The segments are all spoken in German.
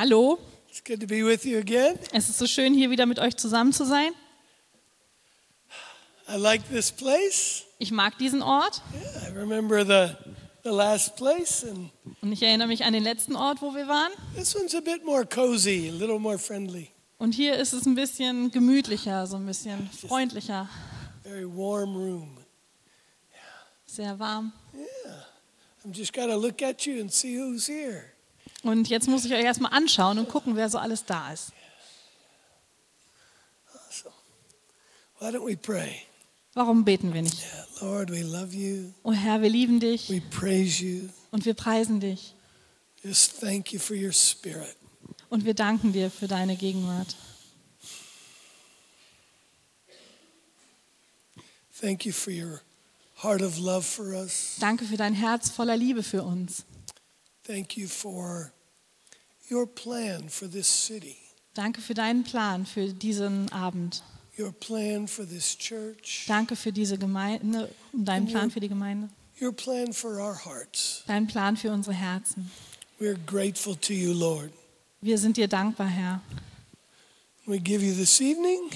Hallo, It's good to be with you again. es ist so schön, hier wieder mit euch zusammen zu sein. I like this place. Ich mag diesen Ort Yeah, I remember the the last place, and und ich erinnere mich an den letzten Ort, wo wir waren. this one's a bit more cozy, a little more friendly, Und hier ist es ein bisschen gemütlicher, so ein bisschen freundlicher, very warm room. sehr warm. I'm just gotta look at you and see who's here. Und jetzt muss ich euch erstmal anschauen und gucken, wer so alles da ist. Warum beten wir nicht? Oh Herr, wir lieben dich und wir preisen dich Just thank you for your spirit. und wir danken dir für deine Gegenwart. Thank you for your heart of love for us. Danke für dein Herz voller Liebe für uns. Thank you for your plan for this city, Danke für deinen Plan für diesen Abend. your plan for this church, Danke für diese Gemeinde und deinen Plan für die Gemeinde. your plan for our hearts. Deinen Plan für unsere Herzen. We're grateful to you, Lord. Wir sind dir dankbar, Herr. We give you this evening.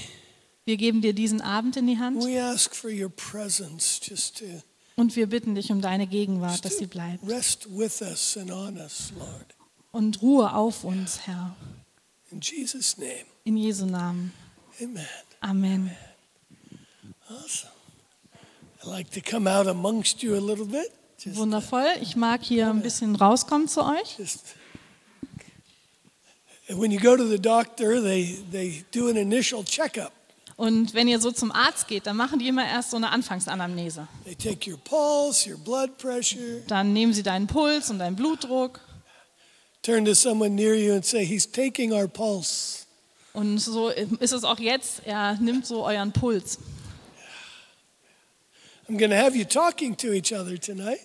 Wir geben dir diesen Abend in die Hand We ask for your presence just to, und wir bitten dich um deine Gegenwart, dass sie bleibt. rest with us and on us, Lord. Und Ruhe auf uns, Herr. In Jesus' name, In Jesu Namen. amen. Amen. Awesome. I like to come out amongst you a little bit. Just, Wundervoll. Ich mag hier ein bisschen rauskommen zu euch. just when you go to the doctor, they, they do an initial checkup. Und wenn ihr so zum Arzt geht, dann machen die immer erst so eine Anfangsanamnese. They take your pulse, your blood pressure, Dann nehmen sie deinen Puls und deinen Blutdruck. turn to someone near you and say, He's taking our pulse. Und so ist es auch jetzt. Er nimmt so euren Puls. I'm going to have you talking to each other tonight.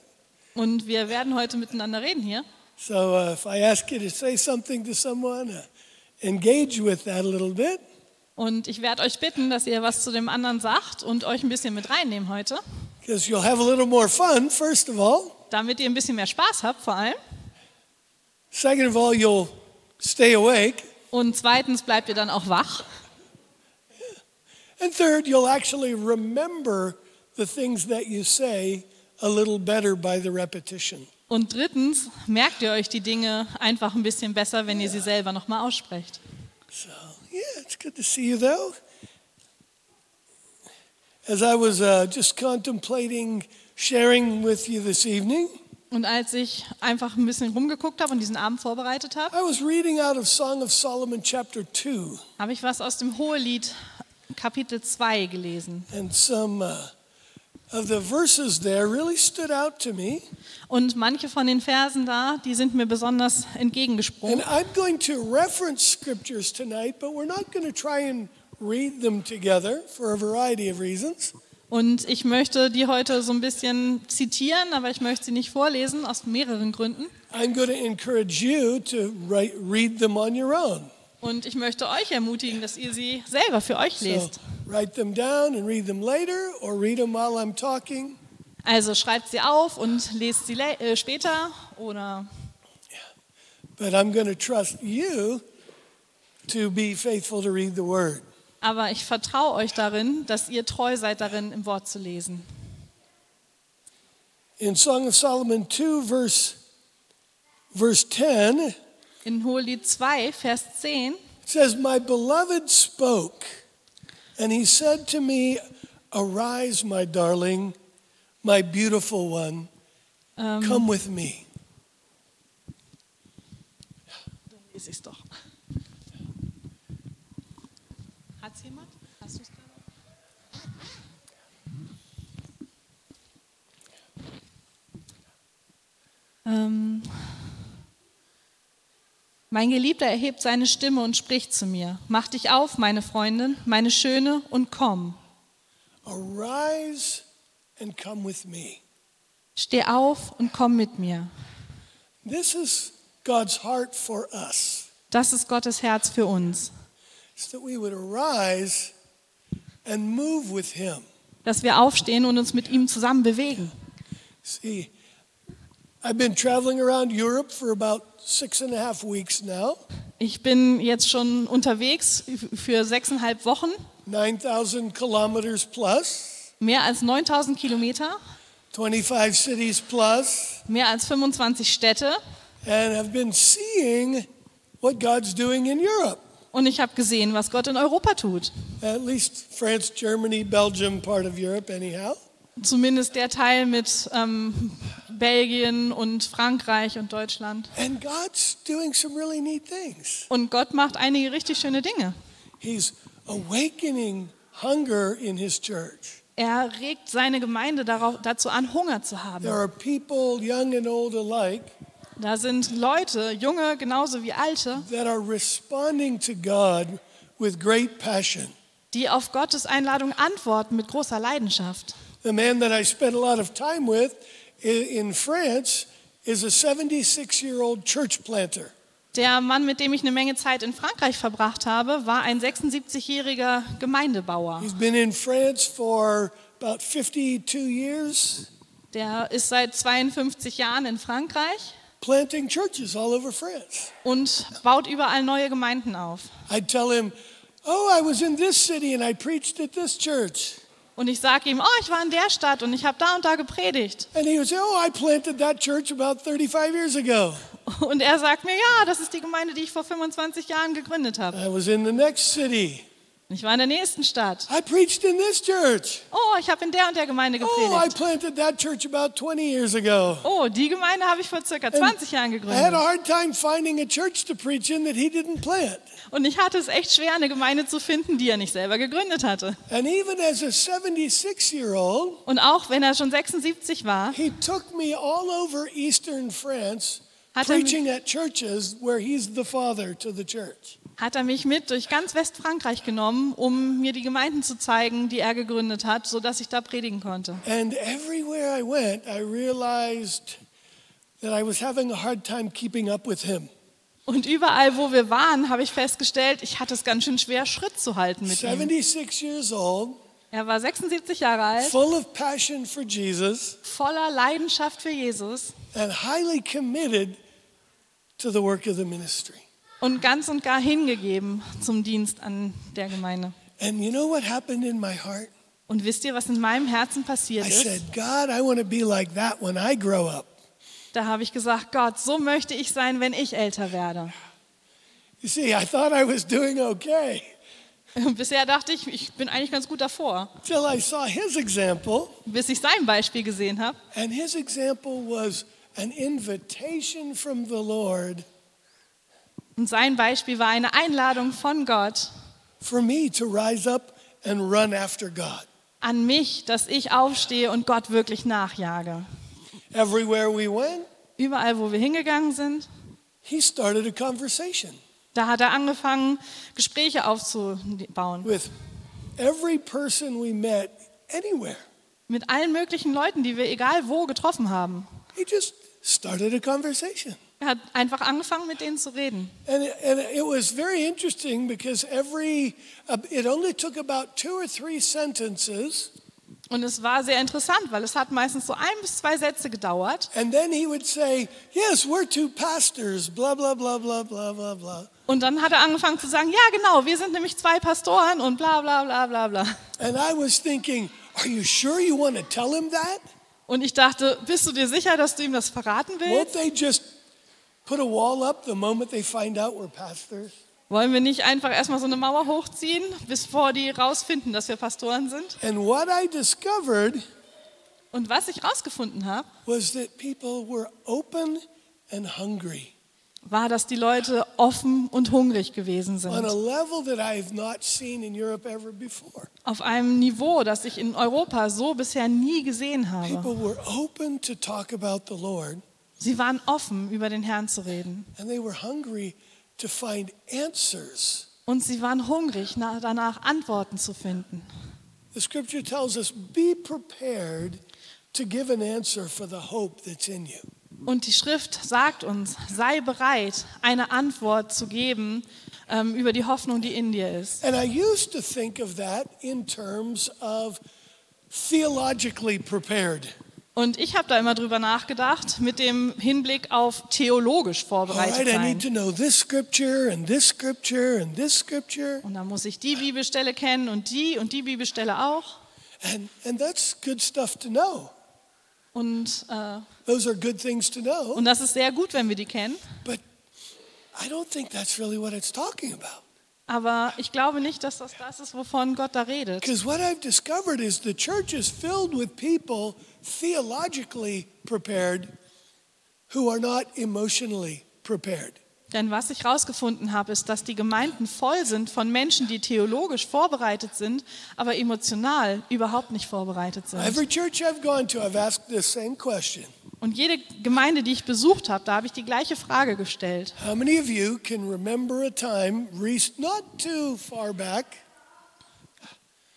Und wir werden heute miteinander reden hier. So uh, if I ask you to say something to someone, uh, engage with that a little bit. Und ich werde euch bitten, dass ihr was zu dem anderen sagt und euch ein bisschen mit reinnehmen heute, Because you'll have a little more fun, first of all. damit ihr ein bisschen mehr Spaß habt vor allem. Second of all, you'll stay awake. Und zweitens bleibt ihr dann auch wach. And third, you'll actually remember the things that you say a little better by the repetition. Und drittens merkt ihr euch die Dinge einfach ein bisschen besser, wenn ihr sie selber nochmal aussprecht. So, yeah, it's good to see you, though. As I was uh, just contemplating sharing with you this evening, Und als ich einfach ein bisschen rumgeguckt habe und diesen Abend vorbereitet habe, I was reading out of Song of Solomon, chapter 2, habe ich was aus dem Hohelied Kapitel 2 gelesen. and some uh, of the verses there really stood out to me. Und manche von den Versen da, die sind mir besonders entgegengesprungen. And I'm going to reference scriptures tonight, but we're not going to try and read them together for a variety of reasons. Und ich möchte die heute so ein bisschen zitieren, aber ich möchte sie nicht vorlesen, aus mehreren Gründen. I'm going to encourage you to write, read them on your own. Und ich möchte euch ermutigen, dass ihr sie selber für euch lest. write them down and read them later, or read them while I'm talking. Also schreibt sie auf und lest sie äh, später oder But I'm going to trust you to be faithful to read the word. aber ich vertraue euch darin, dass ihr treu seid darin, im Wort zu lesen. In Song of Solomon 2, verse, verse 10, In Hohelied 2, Vers 10 it says, My beloved spoke, and he said to me, Arise, my darling, my beautiful one, ähm, come with me. lese ich's doch. Hat's jemand? Hast du's gerade? Ähm, mein Geliebter erhebt seine Stimme und spricht zu mir. Mach dich auf, meine Freundin, meine Schöne, und komm. Arise and come with me. Steh auf und komm mit mir. This is God's heart for us. Das ist Gottes Herz für uns. It's that we would arise and move with him. Dass wir aufstehen und uns mit ihm zusammen bewegen. See, I've been traveling around Europe for about six and a half weeks now. Ich bin jetzt schon unterwegs für sechseinhalb Wochen, 9,000 kilometers plus, mehr als 9000 Kilometer, 25 cities plus, mehr als 25 Städte. and have been seeing what God's doing in Europe. Und ich habe gesehen, was Gott in Europa tut. At least France, Germany, Belgium, part of Europe, anyhow. Zumindest der Teil mit ähm, Belgien und Frankreich und Deutschland. And God's doing some really neat things. Und Gott macht einige richtig schöne Dinge. He's awakening hunger in His church. Er regt seine Gemeinde darauf, dazu an, Hunger zu There haben. are people, young and old alike, Da sind Leute, junge genauso wie alte, that are responding to God with great passion. die auf Gottes Einladung antworten mit großer Leidenschaft. The man that I spent a lot of time with i- in France is a 76 year old church planter. Der Mann, mit dem ich eine Menge Zeit in Frankreich verbracht habe, war ein 76-jähriger Gemeindebauer. He's been in France for about 52 years, Der ist seit 52 Jahren in Frankreich planting churches all over France. und baut überall neue Gemeinden auf. I'd tell him, Oh, I was in this city and I preached at this church. Und ich sage ihm, oh, ich war in der Stadt und ich habe da und da gepredigt. And he would say, Oh, I planted that church about 35 years ago. Und er sagt mir, ja, das ist die Gemeinde, die ich vor 25 Jahren gegründet habe. I was in the next city. Und Ich war in der nächsten Stadt. I preached in this church. Oh, ich habe in der und der Gemeinde Oh, I gepredigt. planted that church about 20 years ago. Oh, die Gemeinde habe ich vor circa 20 Jahren I had a gegründet. hard time finding a church to preach in that he didn't plant. Und ich hatte es echt schwer, eine Gemeinde zu finden, die er nicht selber gegründet hatte. And even as a 76 year old, Und auch wenn er schon 76 war, he took me all over eastern France Hat er mich- preaching at churches where he's the father to the church. hat er mich mit durch ganz Westfrankreich genommen, um mir die Gemeinden zu zeigen, die er gegründet hat, sodass ich da predigen konnte. And everywhere I went, I realized that I was having a hard time keeping up with him. Und überall, wo wir waren, habe ich festgestellt, ich hatte es ganz schön schwer, Schritt zu halten mit ihm. 76 years old, Er war 76 Jahre alt, full of passion for Jesus, voller Leidenschaft für Jesus and highly committed to the work of the ministry. und ganz und gar hingegeben zum Dienst an der Gemeinde. And you know what happened in my heart? Und wisst ihr, was in meinem Herzen passiert I ist? said, God, I want to be like that when I grow up. Da habe ich gesagt, Gott, so möchte ich sein, wenn ich älter werde. You see, I thought I was doing okay Bisher dachte ich, ich bin eigentlich ganz gut davor, till I saw his example. bis ich sein Beispiel gesehen habe. And his example was an invitation from the Lord Und sein Beispiel war eine Einladung von Gott for me to rise up and run after God. an mich, dass ich aufstehe und Gott wirklich nachjage. Everywhere we went, Überall, wo wir hingegangen sind, he started a conversation da hat er angefangen, Gespräche aufzubauen. with every person we met anywhere. Mit allen möglichen Leuten, die wir egal wo getroffen haben. He just started a conversation. Er hat einfach angefangen, mit denen zu reden. And it, and it was very interesting because every, uh, it only took about two or three sentences, Und es war sehr interessant, weil es hat meistens so ein bis zwei Sätze gedauert. and then he would say, Yes, we're two pastors, blah, blah, blah, blah, blah, blah, blah. Und dann hat er angefangen zu sagen, ja genau, wir sind nämlich zwei Pastoren und bla bla bla bla bla. And I was thinking, Are you sure you want to tell him that? Und ich dachte, bist du dir sicher, dass du ihm das verraten Won't willst? they just put a wall up the moment they find out we're pastors? Wollen wir nicht einfach erstmal so eine Mauer hochziehen, bevor die rausfinden, dass wir Pastoren sind? And what I discovered Und was ich rausgefunden habe, was that people were open and hungry war, dass die Leute offen und hungrig gewesen sind. level that I have not seen in Europe ever before. Auf einem Niveau, das ich in Europa so bisher nie gesehen habe. People were open to talk about the Lord, Sie waren offen, über den Herrn zu reden. and they were hungry to find answers. Und sie waren hungrig, na- danach Antworten zu finden. The scripture tells us be prepared to give an answer for the hope that's in you. Und die Schrift sagt uns, sei bereit, eine Antwort zu geben ähm, über die Hoffnung, die in dir ist. And I used to think of that in terms of theologically prepared. Und ich habe da immer drüber nachgedacht, mit dem Hinblick auf theologisch vorbereitet sein. Und dann muss ich die Bibelstelle kennen und die und die Bibelstelle auch. And, and that's good stuff to know. Und, äh, Those are good things to know. und das ist sehr gut, wenn wir die kennen. But I don't think that's really what it's talking about. Aber ich glaube nicht, dass das das ist, wovon Gott da redet. Because what I've discovered is the church is filled with people theologically prepared who are not emotionally prepared. Denn was ich herausgefunden habe, ist, dass die Gemeinden voll sind von Menschen, die theologisch vorbereitet sind, aber emotional überhaupt nicht vorbereitet sind. Every church I've gone to, I've asked this same question. Und jede Gemeinde, die ich besucht habe, da habe ich die gleiche Frage gestellt. How many of you can remember a time, not too far back,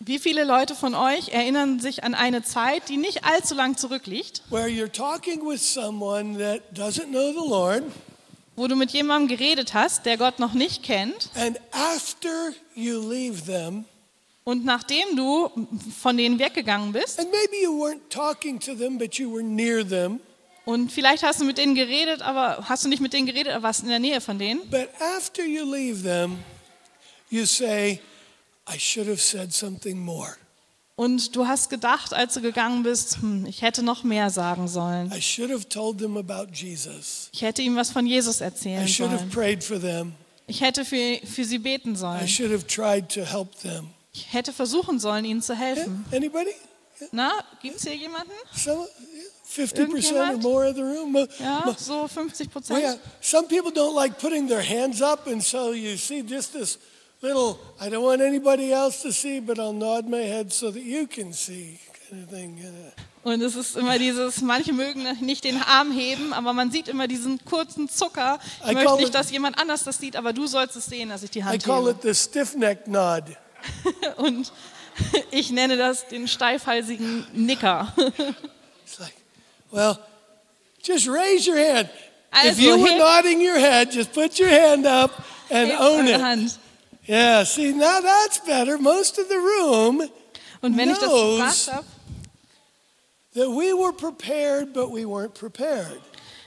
Wie viele Leute von euch erinnern sich an eine Zeit, die nicht allzu lang zurückliegt, where you're talking with someone that doesn't know the Lord, wo du mit jemandem geredet hast, der Gott noch nicht kennt, and after you leave them, und nachdem du von denen weggegangen bist, and maybe you weren't talking to them, but you were near them, und vielleicht hast du mit denen geredet, aber hast du nicht mit denen geredet, aber warst in der Nähe von denen, but after you leave them, you say, I should have said something more. und du hast gedacht, als du gegangen bist, hm, ich hätte noch mehr sagen sollen. I should have told them about Jesus. Ich hätte ihm was von Jesus I erzählen should have sollen. prayed for them. Ich hätte für, für sie beten I sollen. should have tried to help them. Ich hätte versuchen sollen, ihnen zu helfen. Anybody? Na, gibt es hier jemanden? Some, yeah, 50% or more of the room? Ja, so 50 Well, Oh, yeah, Prozent. some people don't like putting their hands up, and so you see just this little, I don't want anybody else to see, but I'll nod my head so that you can see kind of thing. Und es ist immer dieses, manche mögen nicht den Arm heben, aber man sieht immer diesen kurzen Zucker. Ich I möchte nicht, it- dass jemand anders das sieht, aber du sollst es sehen, dass ich die I Hand call hebe. it the stiff neck nod. Und ich nenne das den steifhalsigen Nicker. It's like, well, just raise your hand. if you were heb- nodding your head, just put your hand up and Hebt own it. Hand. Yeah, see, now that's better. Most of the room Und wenn ich das knows that we were prepared, but we weren't prepared.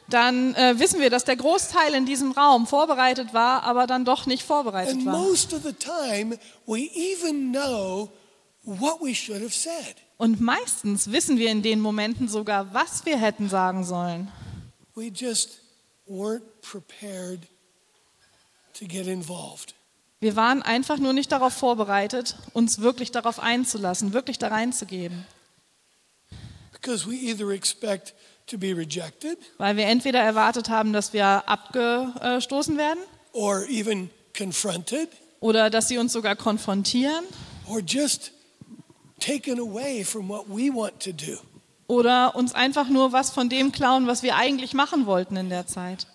dann äh, wissen wir, dass der Großteil in diesem Raum vorbereitet war, aber dann doch nicht vorbereitet And war. most of the time, we even know what we should have said. Und meistens wissen wir in den Momenten sogar, was wir hätten sagen sollen. We just weren't prepared to get involved. Wir waren einfach nur nicht darauf vorbereitet, uns wirklich darauf einzulassen, wirklich da reinzugeben. Because we either expect to be rejected Weil wir entweder erwartet haben, dass wir abgestoßen werden or even confronted oder dass sie uns sogar konfrontieren or just taken away from what we want to do. oder uns einfach nur was von dem klauen, was wir eigentlich machen wollten in der Zeit.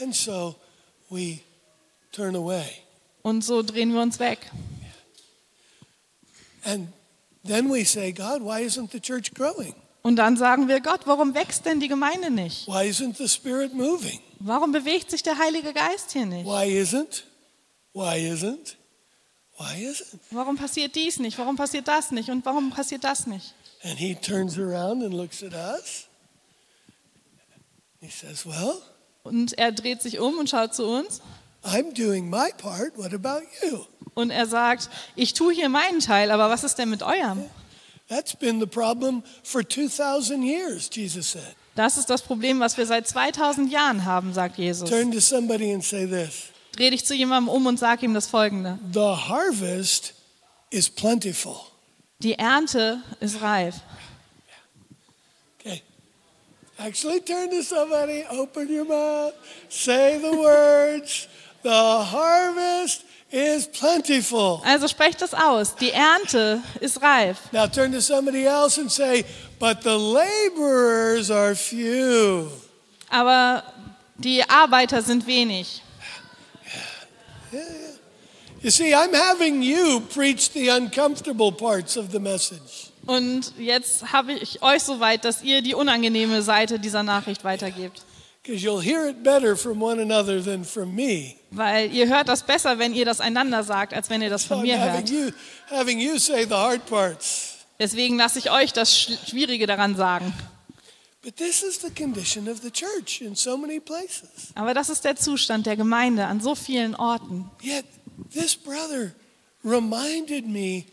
And so we turn away. Und so drehen wir uns weg. And then we say, God, why isn't the church growing? Und dann sagen wir, Gott, warum wächst denn die Gemeinde nicht? Why isn't the Spirit moving? Warum bewegt sich der Heilige Geist hier nicht? Why isn't? Why isn't? Warum passiert dies nicht? Warum passiert das nicht? Und warum passiert das nicht? And he turns around and looks at us. He says, Well, Und er dreht sich um und schaut zu uns I'm doing my part. What about you? und er sagt, ich tue hier meinen Teil, aber was ist denn mit eurem? That's been the problem for 2,000 years, Jesus said. Das ist das Problem, was wir seit 2000 Jahren haben, sagt Jesus. Turn to somebody and say this Dreh dich zu jemandem um und sag ihm das Folgende. The harvest is plentiful. Die Ernte ist reif. Okay. Actually, turn to somebody, open your mouth, say the words. The harvest is plentiful. Also sprecht das aus. Die Ernte ist reif. Now turn to somebody else and say, But the laborers are few. Aber die Arbeiter sind wenig. You see, I'm having you preach the uncomfortable parts of the message. Und jetzt habe ich euch so weit, dass ihr die unangenehme Seite dieser Nachricht weitergebt. Because you'll hear it better from one another than from me. Weil ihr hört das besser, wenn ihr das einander sagt, als wenn ihr das von mir hört. you, having you say the hard parts. Deswegen lasse ich euch das Sch- Schwierige daran sagen. Aber das ist der Zustand der Gemeinde an so vielen Orten. Yet this brother reminded me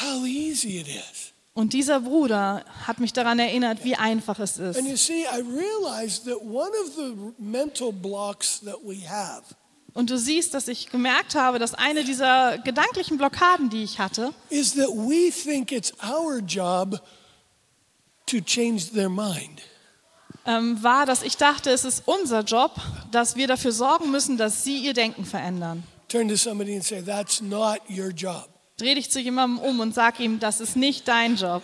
how easy it is. Und dieser Bruder hat mich daran erinnert, wie einfach es ist. And you see, I realized that one of the mental blocks that we have Und du siehst, dass ich gemerkt habe, dass eine dieser gedanklichen Blockaden, die ich hatte, is that we think it's our job to change their mind. ähm, war, dass ich dachte, es ist unser Job, dass wir dafür sorgen müssen, dass sie ihr Denken verändern. Turn to somebody and say, That's not your job. Dreh dich zu jemandem um und sag ihm, das ist nicht dein Job.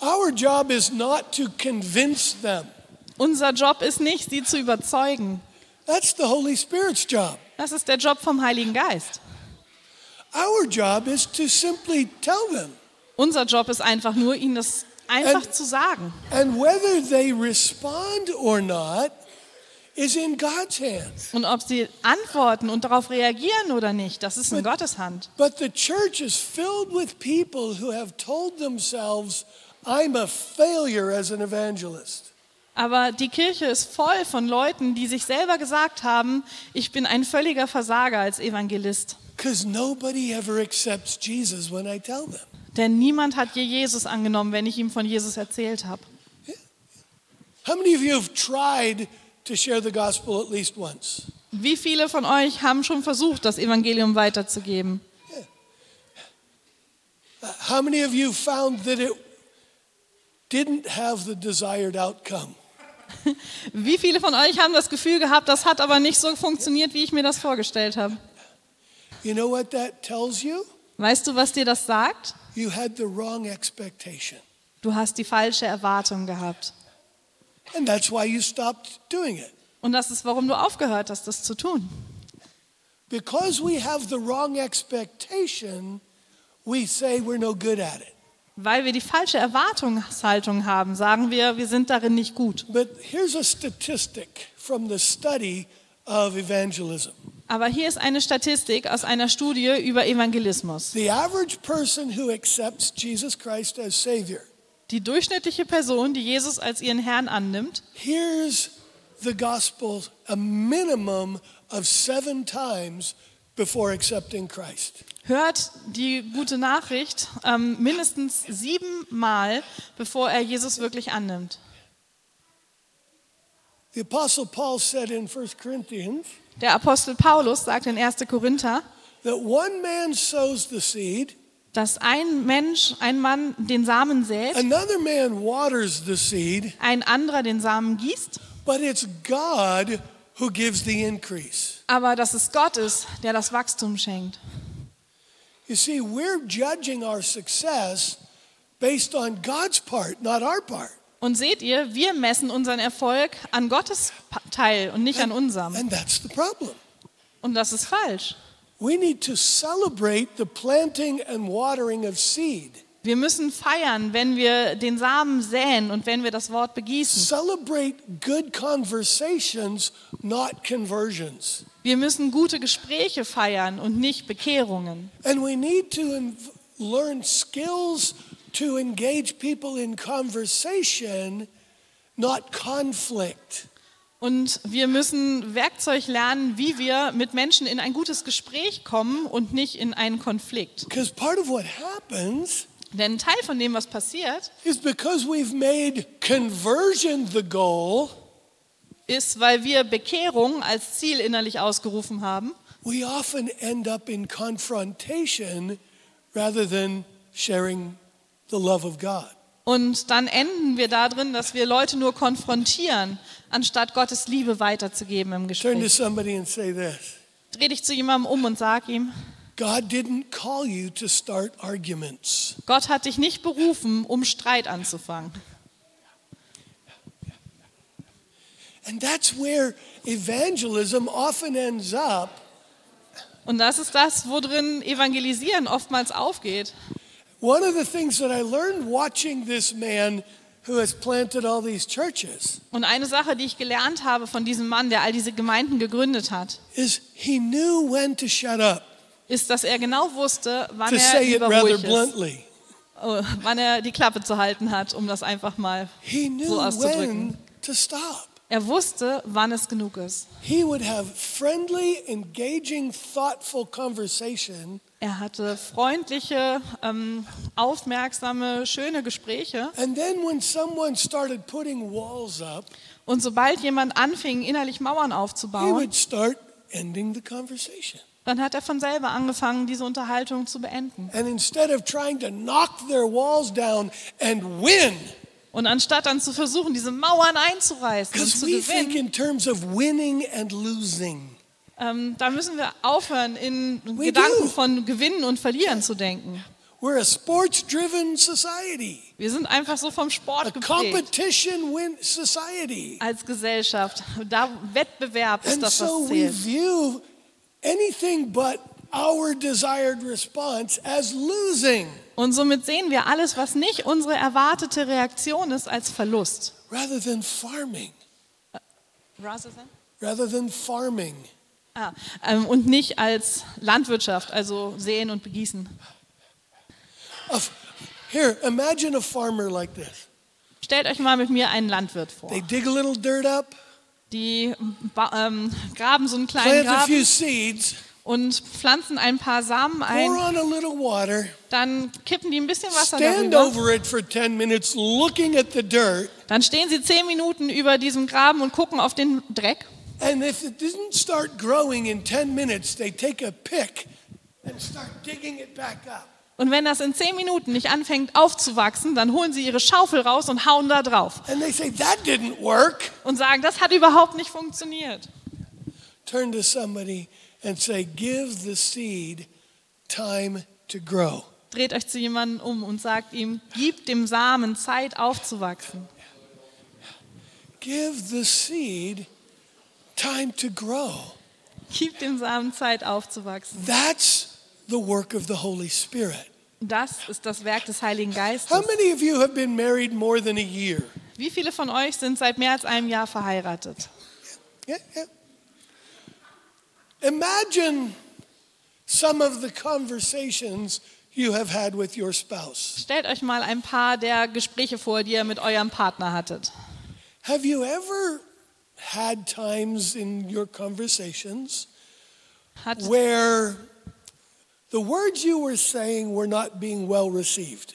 Our job is not to convince them. Unser Job ist nicht, sie zu überzeugen. That's the Holy Spirit's job. Das ist der Job vom Heiligen Geist. Our job is to simply tell them. Unser Job ist einfach nur, ihnen das einfach Ähm, zu sagen. And whether they respond or not is in God's hands. Und ob sie antworten und darauf reagieren oder nicht, das ist in Gottes Hand. But the church is filled with people who have told themselves, I'm a failure as an evangelist. Aber die Kirche ist voll von Leuten, die sich selber gesagt haben, ich bin ein völliger Versager als Evangelist. Because nobody ever accepts Jesus when I tell them. Denn niemand hat je Jesus angenommen, wenn ich ihm von Jesus erzählt habe. How many of you have tried to share the gospel at least once? Wie viele von euch haben schon versucht, das Evangelium weiterzugeben? How many of you found that it didn't have the desired outcome? Wie viele von euch haben das Gefühl gehabt, das hat aber nicht so funktioniert, wie ich mir das vorgestellt habe? You know what that tells you? Weißt du, was dir das sagt? You had the wrong expectation. Du hast die falsche Erwartung gehabt. And that's why you stopped doing it. Und das ist, warum du aufgehört hast, das zu tun. Because we have the wrong expectation, we say we're no good at it. Weil wir die falsche Erwartungshaltung haben, sagen wir, wir sind darin nicht gut. But here's a statistic from the study of evangelism. Aber hier ist eine Statistik aus einer Studie über Evangelismus. The average person who accepts Jesus Christ as Savior Die durchschnittliche Person, die Jesus als ihren Herrn annimmt, hears the gospel a minimum of seven times before accepting Christ. hört die gute Nachricht ähm, mindestens siebenmal, bevor er Jesus wirklich annimmt. The Apostle Paul said in 1 Corinthians Der Apostel Paulus sagt in 1. Korinther, that one man sows the seed, dass ein Mensch, ein Mann den Samen sät, another man waters the seed, ein anderer den Samen gießt, but it's God who gives the increase. aber dass es Gott ist, der das Wachstum schenkt. You see, we're judging our success based on God's part, not our part. Und seht ihr, wir messen unseren Erfolg an Gottes Teil und nicht an unserem. And that's the problem. Und das ist falsch. We need to celebrate the planting and watering of seed. Wir müssen feiern, wenn wir den Samen säen und wenn wir das Wort begießen. Celebrate good conversations, not conversions. Wir müssen gute Gespräche feiern und nicht Bekehrungen. And we need to learn skills to engage people in conversation, not conflict. Und wir müssen Werkzeug lernen, wie wir mit Menschen in ein gutes Gespräch kommen und nicht in einen Konflikt. Because part of what happens Denn ein Teil von dem, was passiert, is because we've made conversion the goal, ist, weil wir Bekehrung als Ziel innerlich ausgerufen haben, we often end up in confrontation rather than sharing the love of God. Und dann enden wir darin, dass wir Leute nur konfrontieren, anstatt Gottes Liebe weiterzugeben im Turn to Gespräch. somebody and say this Dreh dich zu jemandem um und sag ihm, God didn't call you to start arguments. Gott hat dich nicht berufen, um Streit anzufangen. And that's where evangelism often ends up Und das ist das, worin Evangelisieren oftmals aufgeht. One of the things that I learned watching this man who has planted all these churches Und eine Sache, die ich gelernt habe von diesem Mann, der all diese Gemeinden gegründet hat, is he knew when to shut up, ist, dass er genau wusste, wann to er say it lieber rather ruhig ist. bluntly. oh, wann er die Klappe zu halten hat, um das einfach mal He knew so auszudrücken. when to stop. Er wusste, wann es genug ist. He would have friendly, engaging, thoughtful conversation, Er hatte freundliche, ähm, aufmerksame, schöne Gespräche. and then when someone started putting walls up, Und sobald jemand anfing, innerlich Mauern he aufzubauen, would start ending the conversation. dann hat er von selber angefangen, diese Unterhaltung zu beenden. And instead of trying to knock their walls down and win, Und anstatt dann zu versuchen, diese Mauern einzureißen und zu we gewinnen, in terms of winning and losing. ähm, da müssen wir aufhören, in We Gedanken do. von Gewinnen und Verlieren zu denken. A Wir sind einfach so vom a Sport geprägt competition win society. als Gesellschaft. Da Wettbewerb ist And das, so was we zählt. view anything but our desired response as losing Und somit sehen wir alles, was nicht unsere erwartete Reaktion ist, als Verlust. rather than farming. Ah, Rather than farming. ähm, und nicht als Landwirtschaft, also säen und begießen. A f- Here, imagine a farmer like this. Stellt euch mal mit mir einen Landwirt vor. They dig a little dirt up, Die ähm, graben so einen kleinen plant a few Graben seeds, und pflanzen ein paar Samen ein. on a little water, Dann kippen die ein bisschen Wasser stand darüber. over it for 10 minutes looking at the dirt, Dann stehen sie zehn Minuten über diesem Graben und gucken auf den Dreck. and if it didn't start growing in 10 minutes, they take a pick and start digging it back up. Und wenn das in zehn Minuten nicht anfängt aufzuwachsen, dann holen sie ihre Schaufel raus und hauen da drauf And they say, That didn't work. und sagen, das hat überhaupt nicht funktioniert. Turn to somebody and say, Give the seed time to grow. Dreht euch zu jemandem um und sagt ihm, gib dem Samen Zeit aufzuwachsen. Give the seed time to grow. Gib dem Samen Zeit aufzuwachsen. That's the work of the Holy Spirit. Das ist das Werk des Heiligen How Geistes. many of you have been married more than a year? Wie viele von euch sind seit mehr als einem Jahr verheiratet? Yeah, yeah. Imagine some of the conversations you have had with your spouse. Stellt euch mal ein paar der Gespräche vor, die ihr mit eurem Partner hattet. Have you ever had times in your conversations Hat, where the words you were saying were not being well received?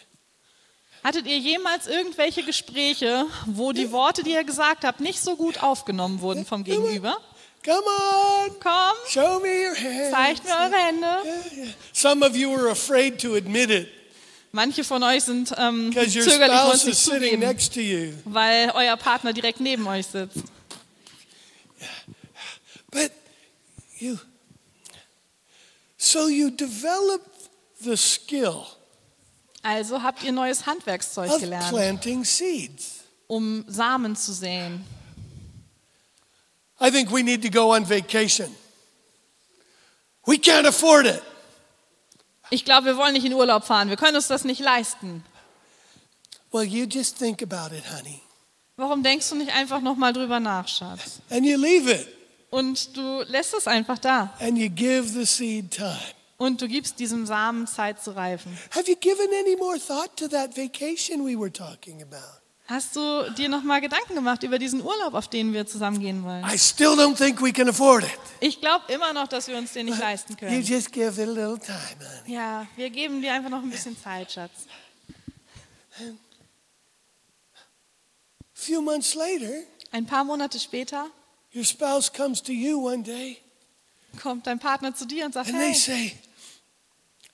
hattet ihr jemals irgendwelche Gespräche, wo die Worte, die ihr gesagt habt, nicht so gut aufgenommen wurden vom Gegenüber? Come on, Komm, show me your hands. zeigt mir eure Hände. Yeah, yeah. Some of you were afraid to admit it Manche von euch sind ähm, because your zögerlich, wollen es nicht zugeben, next to you. weil euer Partner direkt neben euch sitzt. But you, so you developed the skill Also habt ihr neues Handwerkszeug gelernt, um Samen zu säen. I think we need to go on vacation. We can't afford it. Ich glaube, wir wollen nicht in Urlaub fahren. Wir können uns das nicht leisten. Well, you just think about it, honey. Warum denkst du nicht einfach noch mal drüber nach, Schatz? And you leave it Und du lässt es einfach da. and you give the seed time. Und du gibst diesem Samen Zeit zu reifen. Have you given any more thought to that vacation we were talking about? Hast du dir noch mal Gedanken gemacht über diesen Urlaub, auf den wir zusammen gehen wollen? I still don't think we can afford it. Ich glaube immer noch, dass wir uns den nicht leisten You können. just give it a little time, honey. Ja, wir geben dir einfach noch ein bisschen Zeit, Schatz. A few months later, Ein paar Monate später your spouse comes to you one day kommt dein Partner zu dir und sagt, and they hey, say,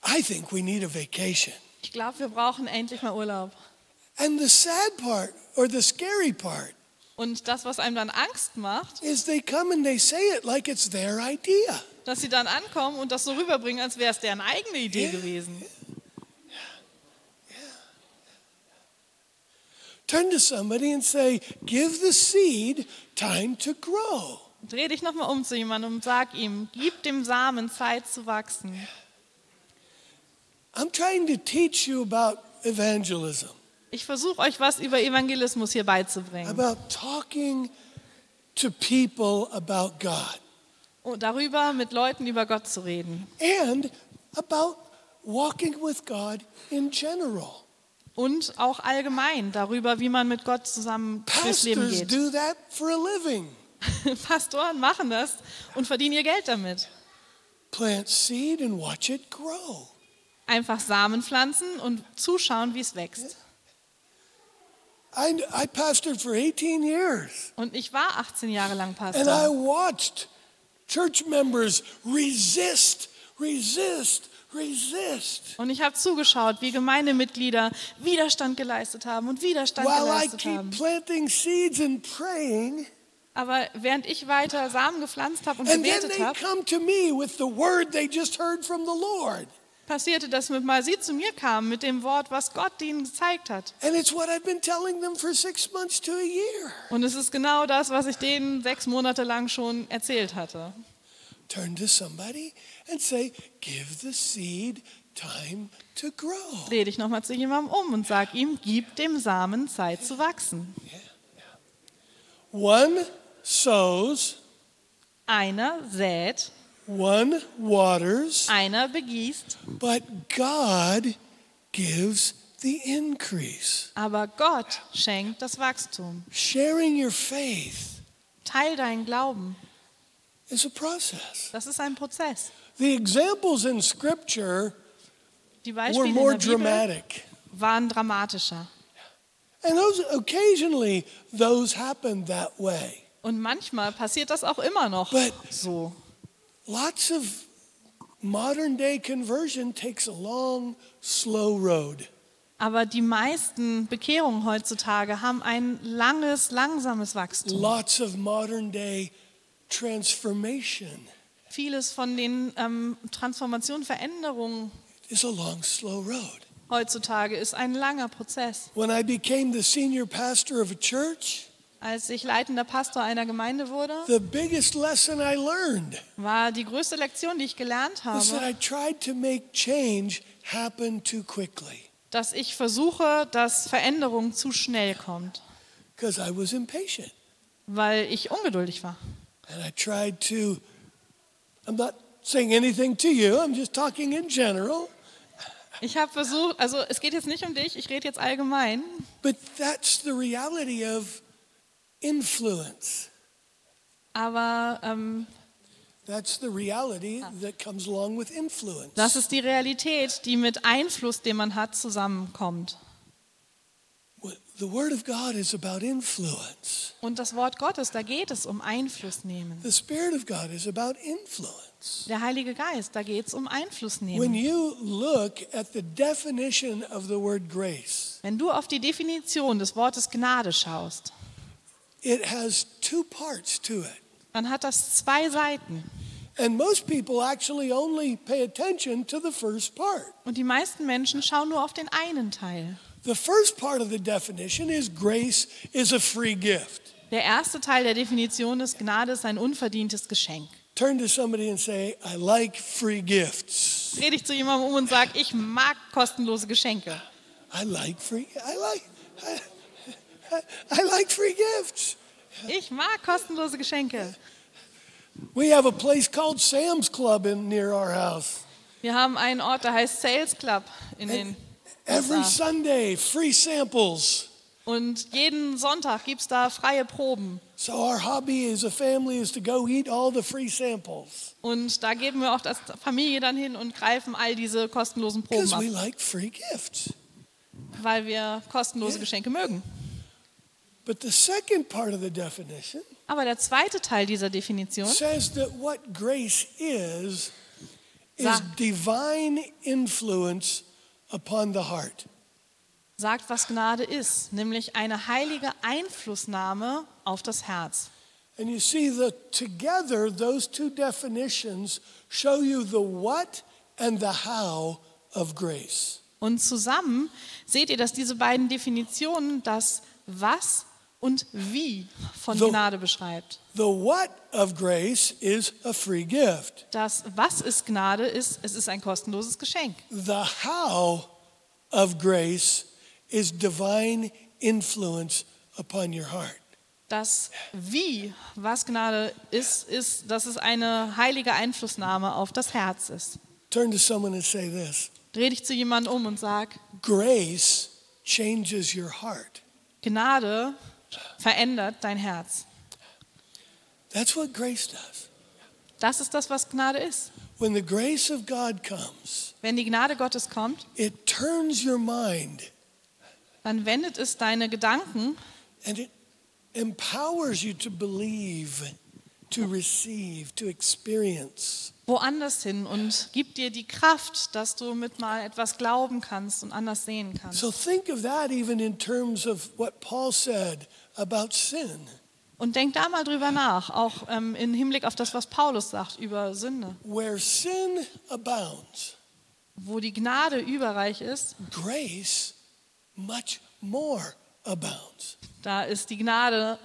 I think we need a vacation. ich glaube, wir brauchen endlich mal Urlaub. And the sad part or the scary part Und das, was einem dann Angst macht, is they come and they say it like it's their idea. dass sie dann ankommen und das so rüberbringen, als wäre es deren eigene Idee gewesen. Turn to somebody and say, Give the seed time to grow. Dreh dich nochmal um zu jemandem und sag ihm, gib dem Samen Zeit zu wachsen. I'm trying to teach you about evangelism, Ich versuche euch was über Evangelismus hier beizubringen. about talking to people about God, Und darüber mit Leuten über Gott zu reden. and about walking with God in general. und auch allgemein darüber, wie man mit Gott zusammen durchs Leben Pastors geht. do that for a living. Pastoren machen das und verdienen ihr Geld damit. Plant seed and watch it grow. Einfach Samen pflanzen und zuschauen, wie es wächst. I, I pastored for 18 years, Und ich war 18 Jahre lang and I Pastor. watched church members resist, resist, resist. Und ich habe zugeschaut, wie Gemeindemitglieder Widerstand geleistet haben und Widerstand While I geleistet keep haben. planting seeds and praying, Aber während ich weiter Samen gepflanzt habe und gebetet habe, passierte, dass mit mal sie zu mir kamen mit dem Wort, was Gott ihnen gezeigt hat. Und es ist genau das, was ich denen sechs Monate lang schon erzählt hatte. Turn to somebody and say, Give the seed time to grow. Dreh dich nochmal zu jemandem um und sag ihm, gib dem Samen Zeit zu wachsen. One sows, Einer sät, one waters, einer begießt, but God gives the increase. aber Gott schenkt das Wachstum. Sharing your faith Teil deinen Glauben. is a process. Das ist ein Prozess. The examples in Scripture Die were Beispiele more in der Bibel dramatic. waren dramatischer. And those occasionally those happen that way. Und manchmal passiert das auch immer noch But- so. Lots of modern day conversion takes a long, slow road. Aber die meisten Bekehrungen heutzutage haben ein langes, langsames Wachstum. Lots of modern day transformation Vieles von den ähm, Transformationen, Veränderungen is a long, slow road. heutzutage ist ein langer Prozess. When I became the senior pastor of a church, Als ich leitender Pastor einer Gemeinde wurde, the biggest lesson I learned war die größte Lektion, die ich gelernt was that habe, I tried to make change happen too quickly dass ich versuche, dass Veränderung zu schnell kommt, because I was impatient. weil ich ungeduldig war. And I tried to, I'm not saying anything to you, I'm just talking in general, Ich habe versucht, also es geht jetzt nicht um dich, ich rede jetzt allgemein, but that's the reality of influence. aber ähm, That's the reality that comes along with influence. das ist die Realität, die mit Einfluss, den man hat, zusammenkommt. The Word of God is about influence. Und das Wort Gottes, da geht es um Einfluss nehmen. The Spirit of God is about influence. Der Heilige Geist, da geht es um Einfluss When nehmen. you look at the definition of the word grace, Wenn du auf die Definition des Wortes Gnade schaust, it has two parts to it. dann hat das zwei Seiten. And most people actually only pay attention to the first part. Und die meisten Menschen schauen nur auf den einen Teil. The first part of the definition is grace is a free gift. Der erste Teil der Definition ist, Gnade ist ein unverdientes Geschenk. Turn to somebody and say, I like free gifts. Dreh dich zu jemandem um und sag, ich mag kostenlose Geschenke. I like free I like I, I, like free gifts. Ich mag kostenlose Geschenke. We have a place called Sam's Club in near our house. Wir haben einen Ort, der heißt Sales Club in den Every USA. Sunday, free samples. Und jeden Sonntag gibt es da freie Proben. So our hobby as a family is to go eat all the free samples Und da geben wir auch als Familie dann hin und greifen all diese kostenlosen Proben because ab, we like free gifts. weil wir kostenlose Geschenke mögen. But the second part of the definition Aber der zweite Teil dieser Definition says that what grace is is divine influence upon the heart. sagt, was Gnade ist, nämlich eine heilige Einflussnahme auf das Herz. And you see that together those two definitions show you the what and the how of grace. Und zusammen seht ihr, dass diese beiden Definitionen das Was und Wie von So- Gnade beschreibt. The what of grace is a free gift. Das Was ist Gnade ist, es ist ein kostenloses Geschenk. The how of grace is divine influence upon your heart. Das Wie, was Gnade ist, ist, dass es eine heilige Einflussnahme auf das Herz ist. Turn to someone and say this Dreh dich zu jemandem um und sag, Grace changes your heart. Gnade verändert dein Herz. That's what grace does. Das ist das, was Gnade ist. When the grace of God comes, Wenn die Gnade Gottes kommt, it turns your mind dann wendet es deine Gedanken and it empowers you to believe, to receive, to experience. woanders hin und gibt dir die Kraft, dass du mit mal etwas glauben kannst und anders sehen kannst. So think of that even in terms of what Paul said about sin. Und denk da mal drüber nach, auch ähm, im Hinblick auf das, was Paulus sagt über Sünde. Where sin abounds, Wo die Gnade überreich ist, grace much more abounds. da ist die Gnade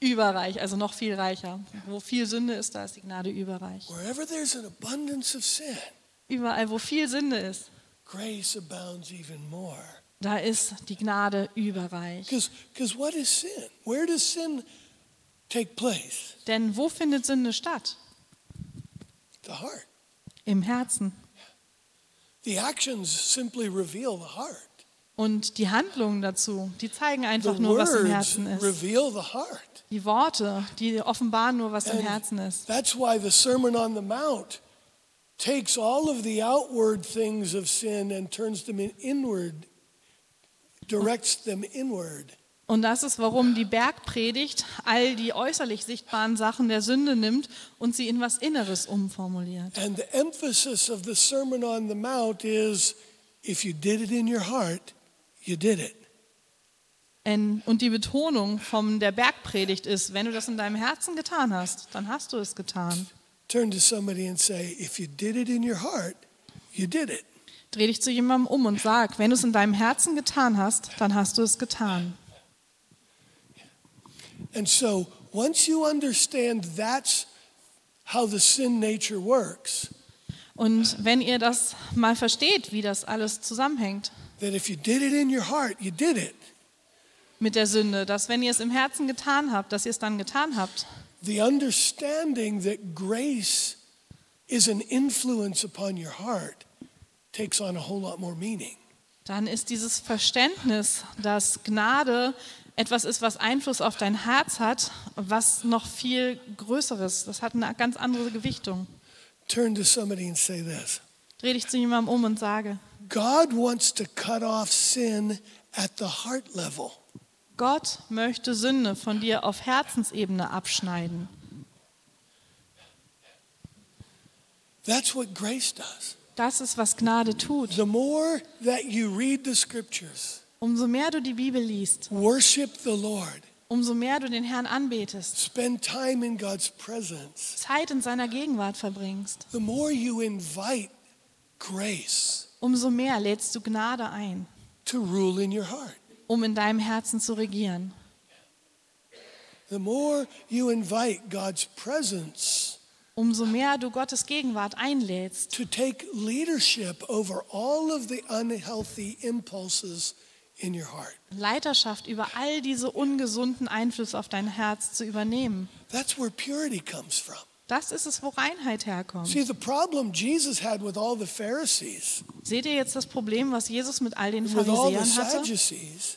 überreich, also noch viel reicher. Wo viel Sünde ist, da ist die Gnade überreich. Wherever there's an abundance of sin, Überall, wo viel Sünde ist, grace abounds even more. da ist die Gnade überreich. Because what is sin? Where does sin take place? Denn wo findet Sünde statt? The heart. Im Herzen. The actions simply reveal the heart. Und die Handlungen dazu, die zeigen The einfach nur, was im Herzen ist. Die Worte, die offenbaren nur, was im Herzen ist. That's why the Sermon on the Mount takes all of the outward things of sin and turns them in inward, directs them inward. Und das ist, warum die Bergpredigt all die äußerlich sichtbaren Sachen der Sünde nimmt und sie in was Inneres umformuliert. And the emphasis of the Sermon on the Mount is if you did it in your heart, you did it. Und die Betonung von der Bergpredigt ist, wenn du das in deinem Herzen getan hast, dann hast du es getan. Turn to somebody and say, if you did it in your heart, you did it. Dreh dich zu jemandem um und sag, wenn du es in deinem Herzen getan hast, dann hast du es getan. And so once you understand that's how the sin nature works, Und wenn ihr das mal versteht, wie das alles zusammenhängt that if you did it in your heart, you did it. Mit der Sünde, dass wenn ihr es im Herzen getan habt, dass ihr es dann getan habt, The understanding that grace is an influence upon your heart takes on a whole lot more meaning. dann ist dieses Verständnis, dass Gnade etwas ist, was Einfluss auf dein Herz hat, was noch viel größeres, das hat eine ganz andere Gewichtung. Turn to somebody and say this Dreh dich zu jemandem um und sage, God wants to cut off sin at the heart level. Gott möchte Sünde von dir auf Herzensebene abschneiden. That's what grace does. Das ist, was Gnade tut. The more that you read the scriptures, Umso mehr du die Bibel liest, worship the Lord, umso mehr du den Herrn anbetest, spend time in God's presence, Zeit in seiner Gegenwart verbringst, the more you invite grace umso mehr lädst du Gnade ein, to rule in your heart. Um in deinem Herzen zu regieren. The more you invite God's presence Umso mehr du Gottes Gegenwart einlädst, to take leadership over all of the unhealthy impulses in your heart. Leiterschaft über all diese ungesunden Einflüsse auf dein Herz zu übernehmen. That's where purity comes from. Das ist es, wo Reinheit herkommt. See, the problem Jesus had with all the Pharisees, Seht ihr jetzt das Problem, was Jesus mit all den Pharisäern hatte?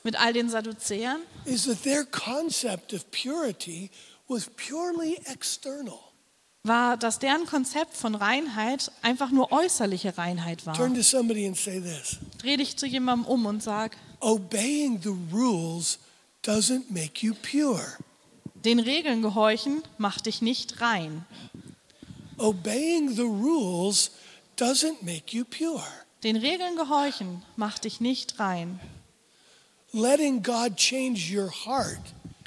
Mit all den Sadduzäern? is that their concept of purity was purely external. War, dass deren Konzept von Reinheit einfach nur äußerliche Reinheit war. Turn to somebody and say this Dreh dich zu jemandem um und sag, Obeying the rules doesn't make you pure. Den Regeln gehorchen macht dich nicht rein. Obeying the rules doesn't make you pure. Den Regeln gehorchen macht dich nicht rein. Letting God change your heart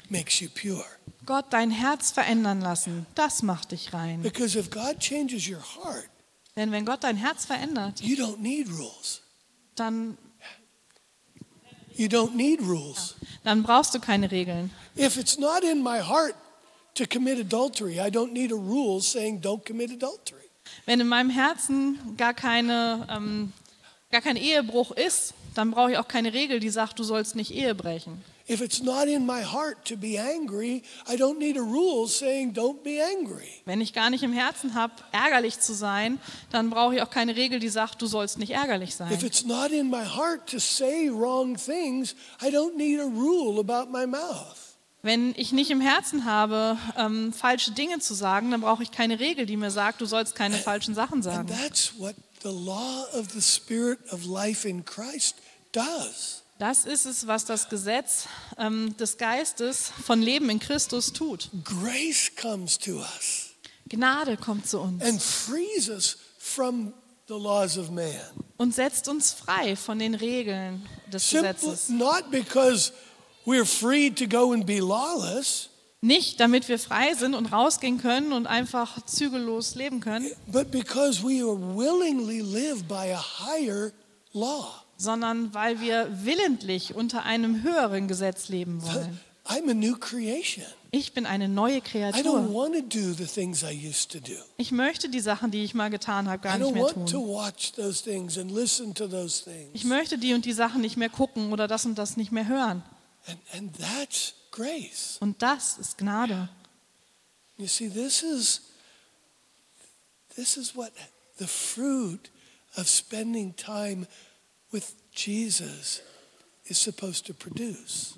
makes you pure. Gott dein Herz verändern lassen, das macht dich rein. Because if God changes your heart, Denn wenn Gott dein Herz verändert, you don't need rules. dann, You don't need rules. Dann brauchst du keine Regeln. If it's not in my heart to commit adultery, I don't need a rule saying don't commit adultery. Wenn in meinem Herzen gar, keine, ähm, gar kein Ehebruch ist, dann brauche ich auch keine Regel, die sagt, du sollst nicht Ehe brechen. If it's not in my heart to be angry, I don't need a rule saying don't be angry. Wenn ich gar nicht im Herzen habe, ärgerlich zu sein, dann brauche ich auch keine Regel, die sagt, du sollst nicht ärgerlich If sein. it's not in my heart to say wrong things, I don't need a rule about my mouth. Wenn ich nicht im Herzen habe, ähm, falsche Dinge zu sagen, dann brauche ich keine Regel, die mir sagt, du sollst keine falschen Sachen And sagen. that's what the law of the Spirit of life in Christ does. Das ist es, was das Gesetz ähm, des Geistes von Leben in Christus tut. Grace comes to us Gnade kommt zu uns and frees us from the laws of man. und setzt uns frei von den Regeln des Simply, Gesetzes. not because we're free to go and be lawless, Nicht, damit wir frei sind und rausgehen können und einfach zügellos leben können, but because we are willingly live by a higher law. Sondern weil wir willentlich unter einem höheren Gesetz leben wollen. I'm a new creation. Ich bin eine neue I don't Kreatur. want to do the things I used to do. Ich möchte die Sachen, die ich mal getan habe, gar nicht mehr tun. Ich möchte die und die Sachen nicht mehr gucken oder das und das nicht mehr hören. And, and that's grace. Und das ist Gnade. You see, this is this is what the fruit of spending time with Jesus is supposed to produce.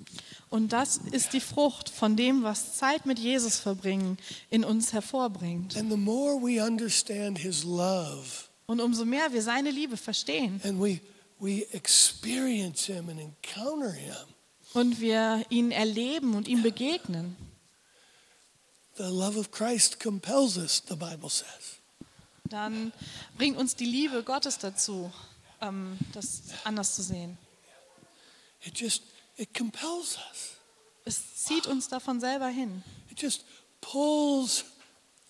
Und das ist die Frucht von dem, was Zeit mit Jesus verbringen in uns hervorbringt. And the more we understand his love Und umso mehr wir seine Liebe verstehen and we we experience him and encounter him, und wir ihn erleben und ihm begegnen, the love of Christ compels us, the Bible says. dann bringt uns die Liebe Gottes dazu, ähm, das anders zu sehen. It just it compels us. Es zieht uns davon selber hin. It just pulls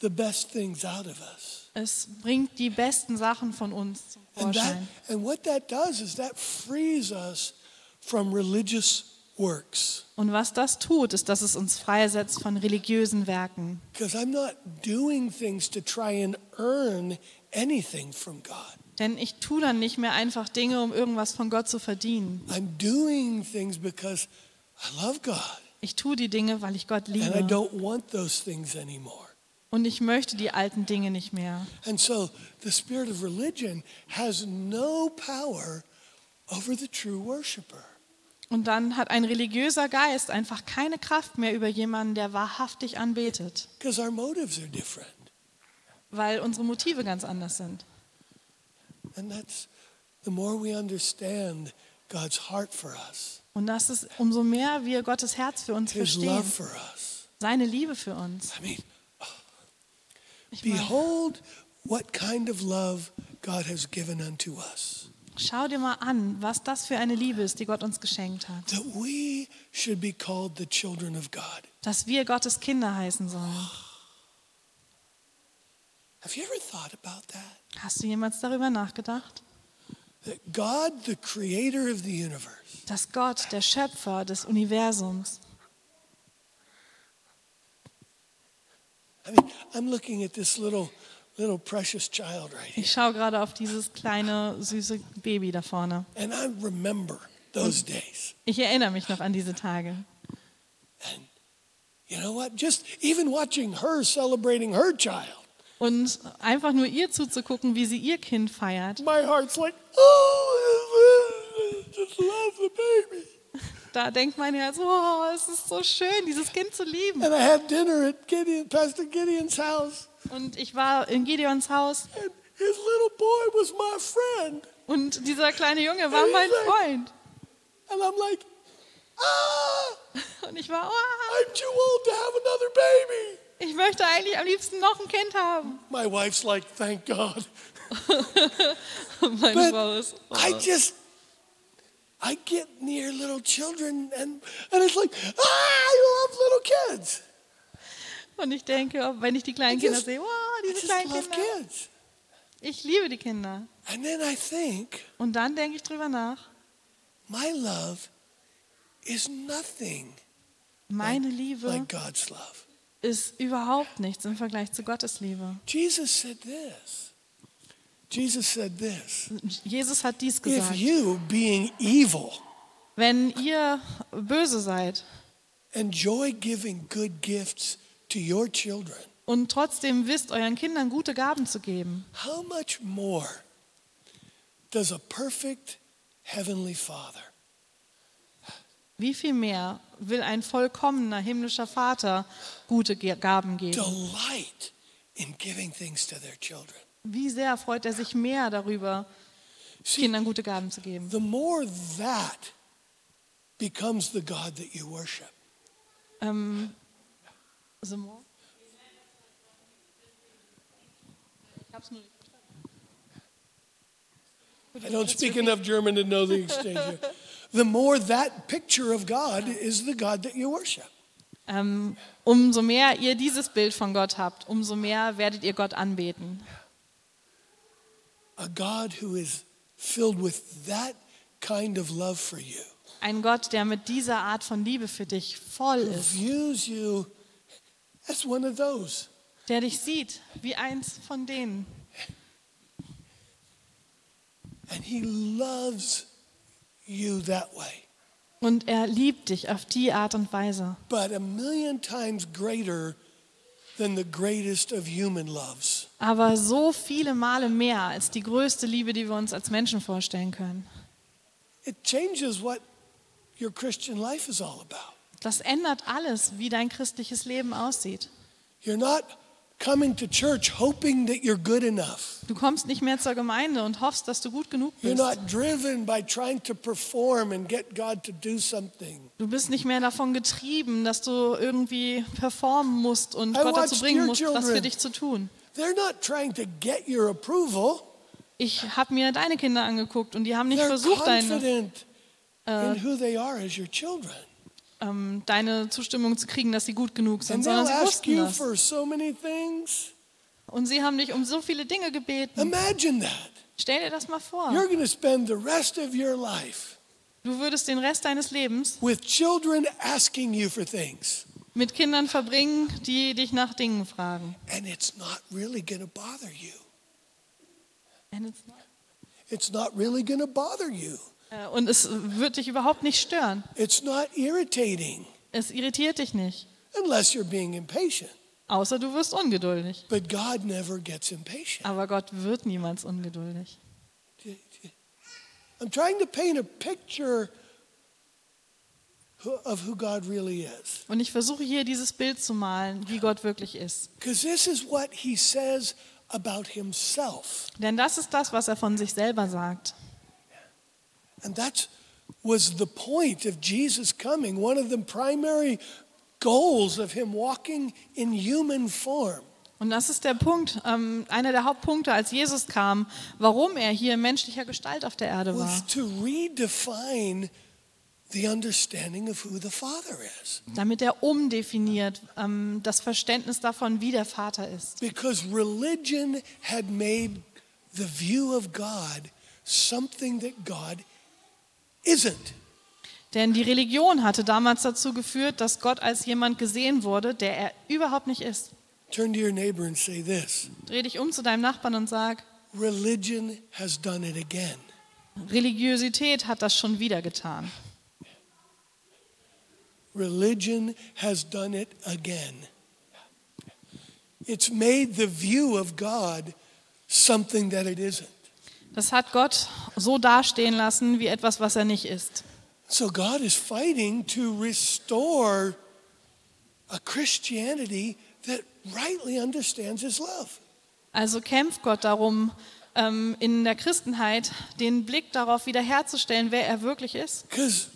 the best things out of us. Es bringt die besten Sachen von uns zum And that and what that does is that frees us from religious works. Und was das tut, ist, dass es uns freisetzt von religiösen Werken. Because I'm not doing things to try and earn anything from God. Denn ich tue dann nicht mehr einfach Dinge, um irgendwas von Gott zu verdienen. I'm doing things because I love God Ich tue die Dinge, weil ich Gott and I liebe. don't want those things anymore. Und ich möchte die alten Dinge nicht mehr. And so the spirit of religion has no power over the true worshiper. Und dann hat ein religiöser Geist einfach keine Kraft mehr über jemanden, der wahrhaftig anbetet, Because our motives are different. weil unsere Motive ganz anders sind. And that's the more we understand God's heart for us, Und das ist, umso mehr wir Gottes Herz für uns His love verstehen, for us. seine Liebe für uns. I mean, Ich meine, behold what kind of love God has given unto us, schau dir mal an, was das für eine Liebe ist, die Gott uns geschenkt hat. that we should be called the children of God. Dass wir Gottes Kinder heißen sollen. Have you ever thought about that? Hast du jemals darüber nachgedacht? That God, the creator of the universe, Dass Gott, der Schöpfer des Universums, I mean, I'm looking at this little, little precious child right here, ich schaue gerade auf dieses kleine, süße Baby da vorne. and I remember those days. Ich erinnere mich noch an diese Tage. And you know what? Just even watching her celebrating her child, Und einfach nur ihr zuzugucken, wie sie ihr Kind feiert, my heart's like, oh, just love the baby. da denkt mein Herz, oh, es ist so schön, dieses Kind zu lieben. And I had dinner at Gideon, Pastor Gideon's house, Und ich war in Gideons Haus and his little boy was my friend. und dieser kleine Junge war mein Freund. And I'm like, ah, Und ich war, oh, I'm too old to have another baby. Ich möchte eigentlich am liebsten noch ein Kind haben. My wife's like, thank God. Meine But Frau ist, oh. I just, I get near little children and, and it's like, ah, I love little kids. Und ich denke, wenn ich die kleinen I Kinder just- sehe, wow, diese just kleinen Kinder. kids. Ich liebe die Kinder. And then I think, Und dann denke ich drüber nach. my love is nothing Meine Liebe like God's love. Ist überhaupt nichts im Vergleich zu Gottes Liebe. Jesus said this. Jesus said this. Jesus hat dies If gesagt. you, being evil, Wenn ihr böse seid enjoy giving good gifts to your children, und trotzdem wisst, euren Kindern gute Gaben zu geben, how much more does a perfect heavenly Father wie viel mehr will ein vollkommener himmlischer Vater gute Gaben geben? delight in giving things to their children? Wie sehr freut er sich mehr darüber, Kindern gute Gaben zu geben? the more that becomes the God that you worship, Ähm, the more? Ich hab's nur nicht I don't speak enough German to know the exchange. The more that picture of God is the God that you worship. Ähm, umso mehr ihr dieses Bild von Gott habt, umso mehr werdet ihr Gott anbeten. A God who is filled with that kind of love for you, Ein Gott, der mit dieser Art von Liebe für dich voll ist, views you as one of those. der dich sieht wie eins von denen. And he loves you that way. Und er liebt dich auf die Art und Weise. But a million times greater than the greatest of human loves. Aber so viele Male mehr als die größte Liebe, die wir uns als Menschen vorstellen können. It changes what your Christian life is all about. Das ändert alles, wie dein christliches Leben aussieht. You're not coming to church hoping that you're good enough. Du kommst nicht mehr zur Gemeinde und hoffst, dass du gut genug You're bist. not driven by trying to perform and get God to do something. Du bist nicht mehr davon getrieben, dass du irgendwie performen musst und I Gott dazu bringen musst, was für dich zu tun. They're not trying to get your approval. Ich habe mir deine Kinder angeguckt und die haben nicht versucht, deine, confident ähm, deine Zustimmung zu kriegen, dass sie gut genug sind, sondern sie wussten das. so. Und sie haben dich um so viele Dinge gebeten. Imagine that. Stell dir das mal vor. You're going to spend the rest of your life Du würdest den Rest deines Lebens with children asking you for things, mit Kindern verbringen, die dich nach Dingen fragen. and it's not really going to bother you. And it's not- It's not really going to bother you. Äh, Und es wird dich überhaupt nicht stören. It's not irritating Es irritiert dich nicht. unless you're being impatient. Außer du wirst ungeduldig. But God never gets impatient. Aber Gott wird niemals ungeduldig. I'm trying to paint a picture of who God really is. Und ich versuche hier dieses Bild zu malen, wie Gott wirklich ist. Because this is what he says about himself. Denn das ist das, was er von sich selber sagt. And that was the point of Jesus coming, one of the primary goals of him walking in human form. Und das ist der Punkt, ähm, einer der Hauptpunkte, als Jesus kam, warum er hier in menschlicher Gestalt auf der Erde war. was to redefine the understanding of who the Father is. Damit er umdefiniert ähm, das Verständnis davon, wie der Vater ist. Because religion had made the view of God something that God isn't. Denn die Religion hatte damals dazu geführt, dass Gott als jemand gesehen wurde, der er überhaupt nicht ist. Turn to your neighbor and say this Dreh dich um zu deinem Nachbarn und sag, Religion has done it again. Religiosität hat das schon wieder getan. Religion has done it again. It's made the view of God something that it isn't. Das hat Gott so dastehen lassen wie etwas, was er nicht ist. So God is fighting to restore a Christianity that rightly understands His love. Also kämpft Gott darum, ähm, in der Christenheit den Blick darauf wiederherzustellen, wer er wirklich ist. Because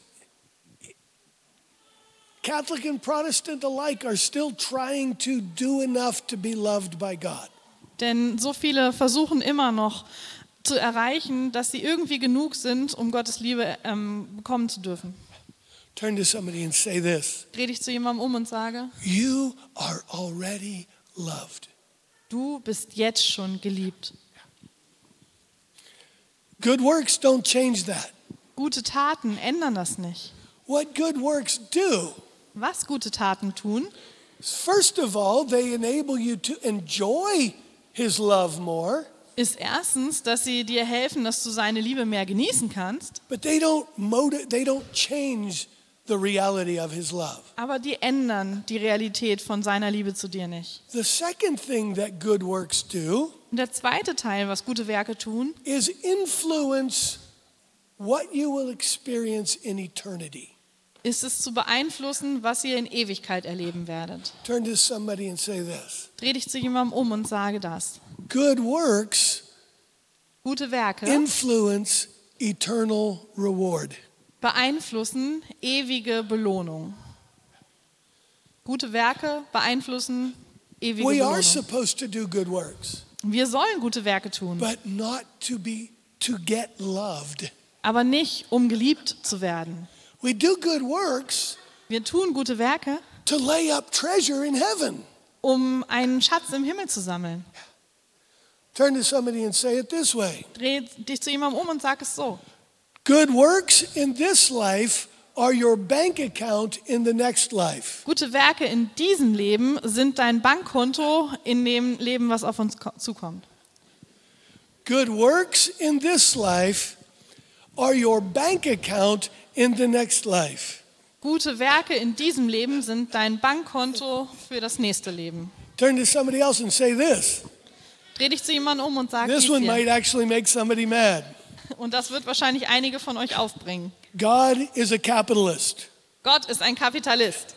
Catholic and Protestant alike are still trying to do enough to be loved by God. Denn so viele versuchen immer noch zu erreichen, dass sie irgendwie genug sind, um Gottes Liebe ähm, bekommen zu dürfen. Turn to somebody and say this Dreh dich zu jemandem um und sage, You are already loved. du bist jetzt schon geliebt. Good works don't change that. Gute Taten ändern das nicht. What good works do, Was gute Taten tun, first of all, they enable you to enjoy His love more. Ist erstens, dass sie dir helfen, dass du seine Liebe mehr genießen kannst, but they don't motiv- they don't change the reality of his love. aber die ändern die Realität von seiner Liebe zu dir nicht. The second thing that good works do Und der zweite Teil, was gute Werke tun, is influence what you will experience in eternity. ist es zu beeinflussen, was ihr in Ewigkeit erleben werdet. Turn to somebody and say this. Dreh dich zu jemandem um und sage das. Good works Gute Werke influence eternal reward. beeinflussen ewige Belohnung. Gute Werke beeinflussen ewige We are Belohnung. supposed to do good works, Wir sollen gute Werke tun, but not to be to get loved. aber nicht um geliebt zu werden. We do good works Wir tun gute Werke, to lay up treasure in heaven. Um einen Schatz im Himmel zu sammeln. Turn to somebody and say it this way. Dreh dich zu jemandem um und sag es so. Good works in this life are your bank account in the next life. Gute Werke in diesem Leben sind dein Bankkonto in dem Leben, was auf uns ko- zukommt. Good works in this life are your bank account in the next life. Gute Werke in diesem Leben sind dein Bankkonto für das nächste Leben. Turn to somebody else and say this. Dreh dich zu jemandem um und sag This one might actually make somebody mad. Und das wird wahrscheinlich einige von euch aufbringen. God is a capitalist. Gott ist ein Kapitalist.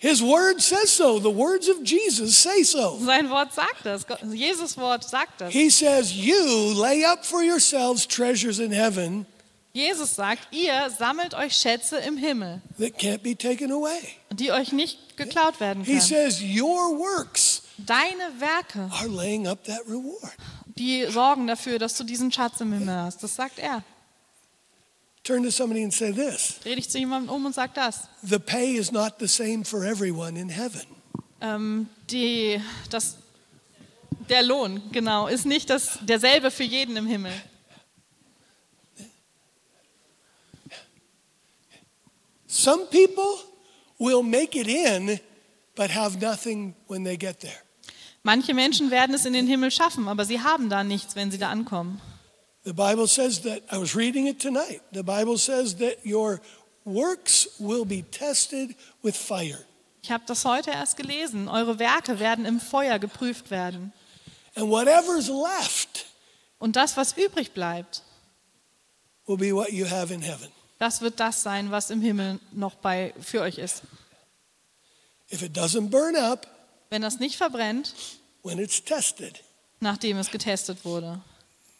His word says so. The words of Jesus say so. Sein Wort sagt das. Jesus Wort sagt das. He says, You lay up for yourselves treasures in heaven Jesus sagt, ihr sammelt euch Schätze im Himmel, that can't be taken away. die euch nicht geklaut werden He können. says, Your works Deine Werke, are laying up that reward. die sorgen dafür, dass du diesen Schatz im Himmel hast. Das sagt er. Turn to somebody and say this Dreh dich zu jemandem um und sag das. The pay is not the same for everyone in heaven. Ähm, die, das, der Lohn, genau, ist nicht das, derselbe für jeden im Himmel. Some people will make it in, but have nothing when they get there. Manche Menschen werden es in den Himmel schaffen, aber sie haben da nichts, wenn sie da ankommen. The Bible says that, I was reading it tonight. The Bible says that your works will be tested with fire. Ich habe das heute erst gelesen. Eure Werke werden im Feuer geprüft werden. And whatever's left Und das, was übrig bleibt, will be what you have in heaven. Das wird das sein, was im Himmel noch bei, für euch ist. If it doesn't burn up Wenn das nicht verbrennt, when it's tested, nachdem es getestet wurde,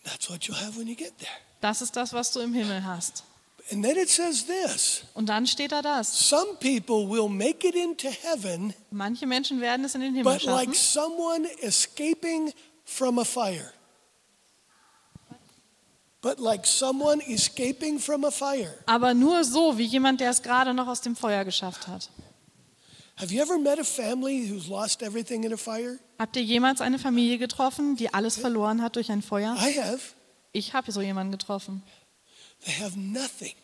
that's what you'll have when you get there. das ist das, was du im Himmel hast. And then it says this Und dann steht da das. Some people will make it into heaven, Manche Menschen werden es in den Himmel but schaffen. But like someone escaping from a fire. Aber nur so, wie jemand, der es gerade noch aus dem Feuer geschafft hat. Have you ever met a family who's lost everything in a fire? Habt ihr jemals eine Familie getroffen, die alles verloren hat durch ein Feuer? I have. Ich habe so jemanden getroffen. They have nothing.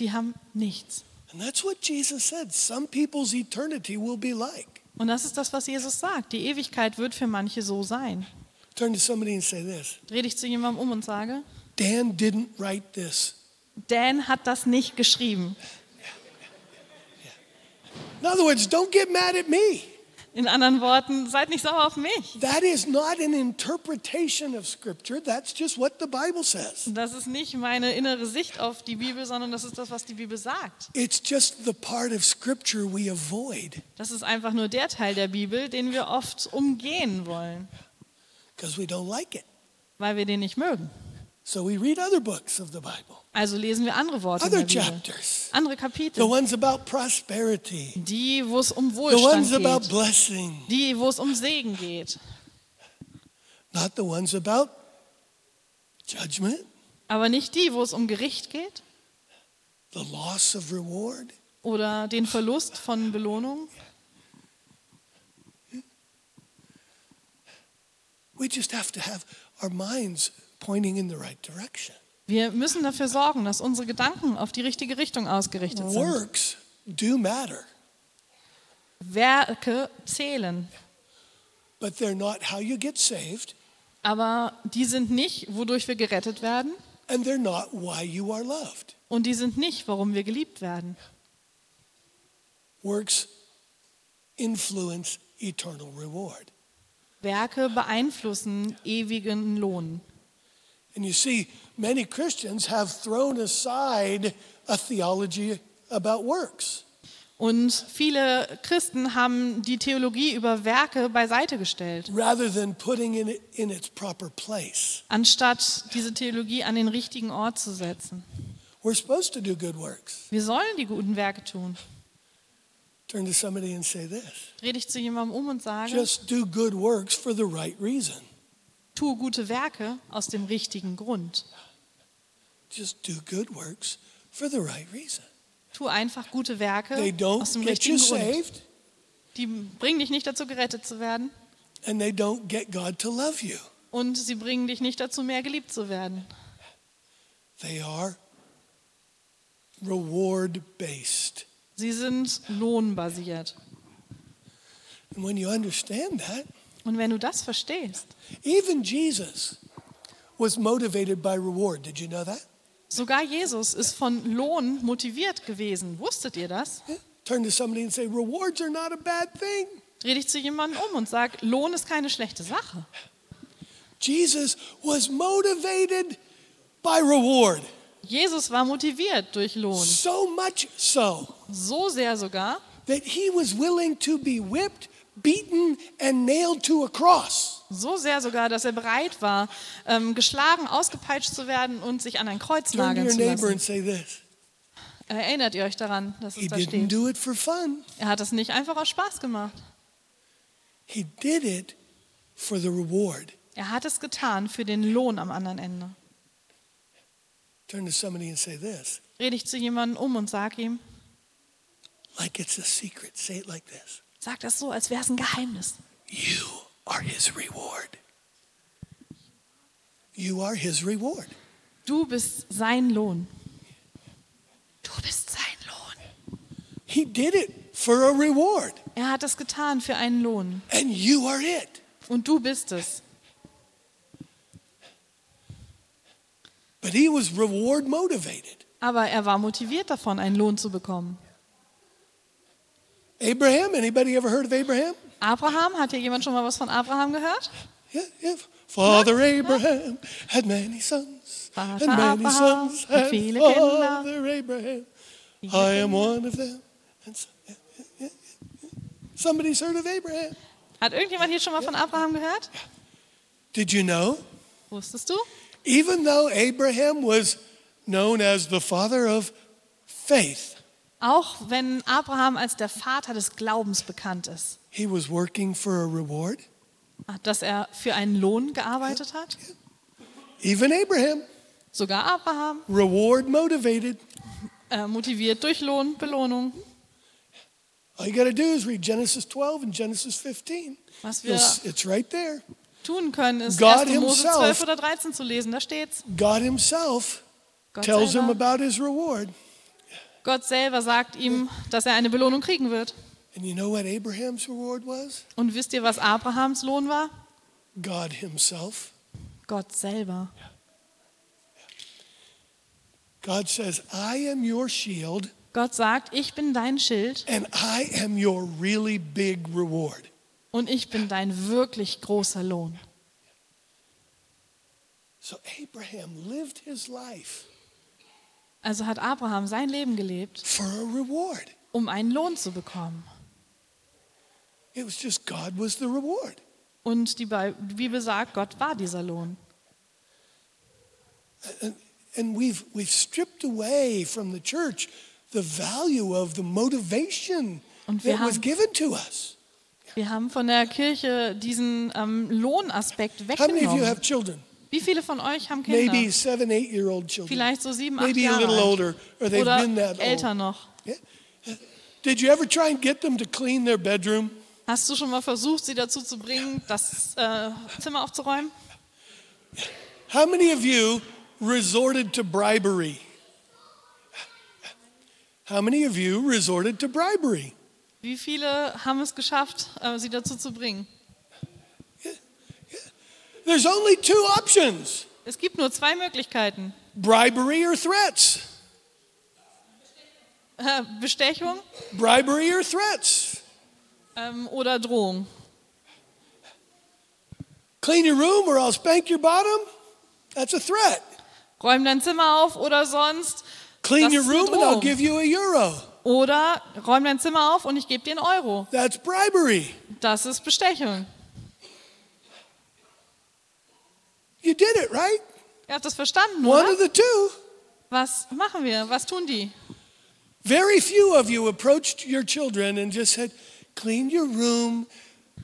Die haben nichts. And that's what Jesus said. Some people's eternity will be like. Und das ist das, was Jesus sagt. Die Ewigkeit wird für manche so sein. Turn to somebody and say this Dreh dich zu jemandem um und sage, Dan didn't write this. Dan hat das nicht geschrieben. In other words, don't get mad at me. In anderen Worten, seid nicht sauer auf mich. That is not an interpretation of Scripture. That's just what the Bible says. Das ist nicht meine innere Sicht auf die Bibel, sondern das ist das, was die Bibel sagt. It's just the part of Scripture we avoid Das ist einfach nur der Teil der Bibel, den wir oft umgehen wollen, because we don't like it. weil wir den nicht mögen. So we read other books of the Bible, Also lesen wir andere Worte in other der Bibel, chapters, andere the Kapitel, ones about prosperity, die, wo es um the Wohlstand ones about geht, blessing, die, wo es um Segen geht, not the ones about judgment, aber nicht die, wo es um Gericht geht. The loss of reward. oder den Verlust von Belohnung. We just have to have our minds pointing in the right direction. Wir müssen dafür sorgen, dass unsere Gedanken auf die richtige Richtung ausgerichtet sind. Works do matter, Werke zählen, but they're not how you get saved, Aber die sind nicht, wodurch wir gerettet werden. and they're not why you are loved. Und die sind nicht, warum wir geliebt werden. Works influence eternal reward. Werke beeinflussen ewigen Lohn. And you see, many Christians have thrown aside a theology about works. Und viele Christen haben die Theologie über Werke beiseite gestellt, rather than putting it in its proper place. anstatt diese Theologie an den richtigen Ort zu setzen. We're supposed to do good works. Wir sollen die guten Werke tun. Turn to somebody and say this Rede ich zu jemandem um und sage, just do good works for the right reason. Tue gute Werke aus dem richtigen Grund. Just do good works for the right reason. Tu einfach gute Werke aus dem richtigen Grund. saved, Die bringen dich nicht dazu, gerettet zu werden. and they don't get God to love you. Und sie bringen dich nicht dazu, mehr geliebt zu werden. They are reward based. Sie sind lohnbasiert. And when you understand that, Und wenn du das verstehst, even Jesus was motivated by reward. Did you know that? sogar Jesus ist von Lohn motiviert gewesen. Wusstet ihr das? Yeah. Turn to somebody and say, rewards are not a bad thing. Dreh dich zu jemandem um und sag, Lohn ist keine schlechte Sache. Jesus was motivated by reward. Jesus war motiviert durch Lohn. So much so So sehr sogar, that he was willing to be whipped, beaten, and nailed to a cross. so sehr sogar, dass er bereit war, ähm, geschlagen, ausgepeitscht zu werden und sich an ein Kreuz nageln zu lassen. and say this Erinnert ihr euch daran, dass He es da didn't steht? do it for fun, Er hat es nicht einfach aus Spaß gemacht. he did it for the reward. Er hat es getan für den Lohn am anderen Ende. Turn to somebody and say this Rede ich zu jemandem um und sag ihm, like it's a secret. Say it like this sag das so, als wäre es ein Geheimnis. You are his reward. You are his reward. Du bist sein Lohn. Du bist sein Lohn. He did it for a reward, Er hat es getan für einen Lohn. and you are it. Und du bist es. But he was reward motivated. Aber er war motiviert davon, einen Lohn zu bekommen. Abraham, anybody ever heard of Abraham? Abraham, hat hier jemand schon mal was von Abraham gehört? Yeah, yeah. Father Abraham had many sons, and Vater many Abraham sons had viele Kinder. Father Abraham. I am one of them. And so, yeah. Somebody's heard of Abraham. Hat irgendjemand hier schon mal von Abraham gehört? Did you know? Wusstest du? Even though Abraham was known as the father of faith, Auch wenn Abraham als der Vater des Glaubens bekannt ist, he was working for a reward. dass er für einen Lohn gearbeitet hat. Even Abraham, Sogar Abraham, reward motivated. äh, motiviert durch Lohn, Belohnung. All you got to do is read Genesis 12 and Genesis 15. Was wir It's right there. tun können, ist God 1. Mose himself- 12 oder 13 zu lesen. Da steht's. God himself Gott tells him selber, about his reward. Gott selber sagt ihm, dass er eine Belohnung kriegen wird. And you know what Abraham's reward was? Und wisst ihr, was Abrahams Lohn war? God himself. Gott selber. God says, I am your shield Gott sagt, ich bin dein Schild and I am your really big reward. und ich bin dein wirklich großer Lohn. So Abraham lived his life Also hat Abraham sein Leben gelebt, for a reward. um einen Lohn zu bekommen. It was just God was the reward. Und die Bi- die Bibel sagt, Gott war dieser Lohn. And, we've, we've stripped away from the church the value of the motivation Und wir that was haben- given to us. Wir haben von der Kirche diesen ähm, Lohnaspekt How many of you weggenommen. have children? Wie viele von euch haben Kinder? Maybe seven, eight year old children. Vielleicht so sieben, acht Maybe a Jahre little alt. older, or they've Oder been that älter old. noch. Did you ever try and get them to clean their bedroom? Hast du schon mal versucht, sie dazu zu bringen, das äh, Zimmer aufzuräumen? How many of you resorted to bribery? How many of you resorted to bribery? Wie viele haben es geschafft, äh, sie dazu zu bringen? There's only two options Es gibt nur zwei Möglichkeiten. bribery or threats. Äh, Bestechung Bribery or threats. ähm, oder Drohung. Clean your room or I'll spank your bottom. That's a threat. Räum dein Zimmer auf oder sonst. Clean your room and I'll give you a euro. Oder räum dein Zimmer auf und ich gebe dir einen Euro. That's bribery. Das ist Bestechung. You did it, right? Ihr habt das verstanden, One oder? of the two. Was machen wir? Was tun die? Very few of you approached your children and just said, clean your room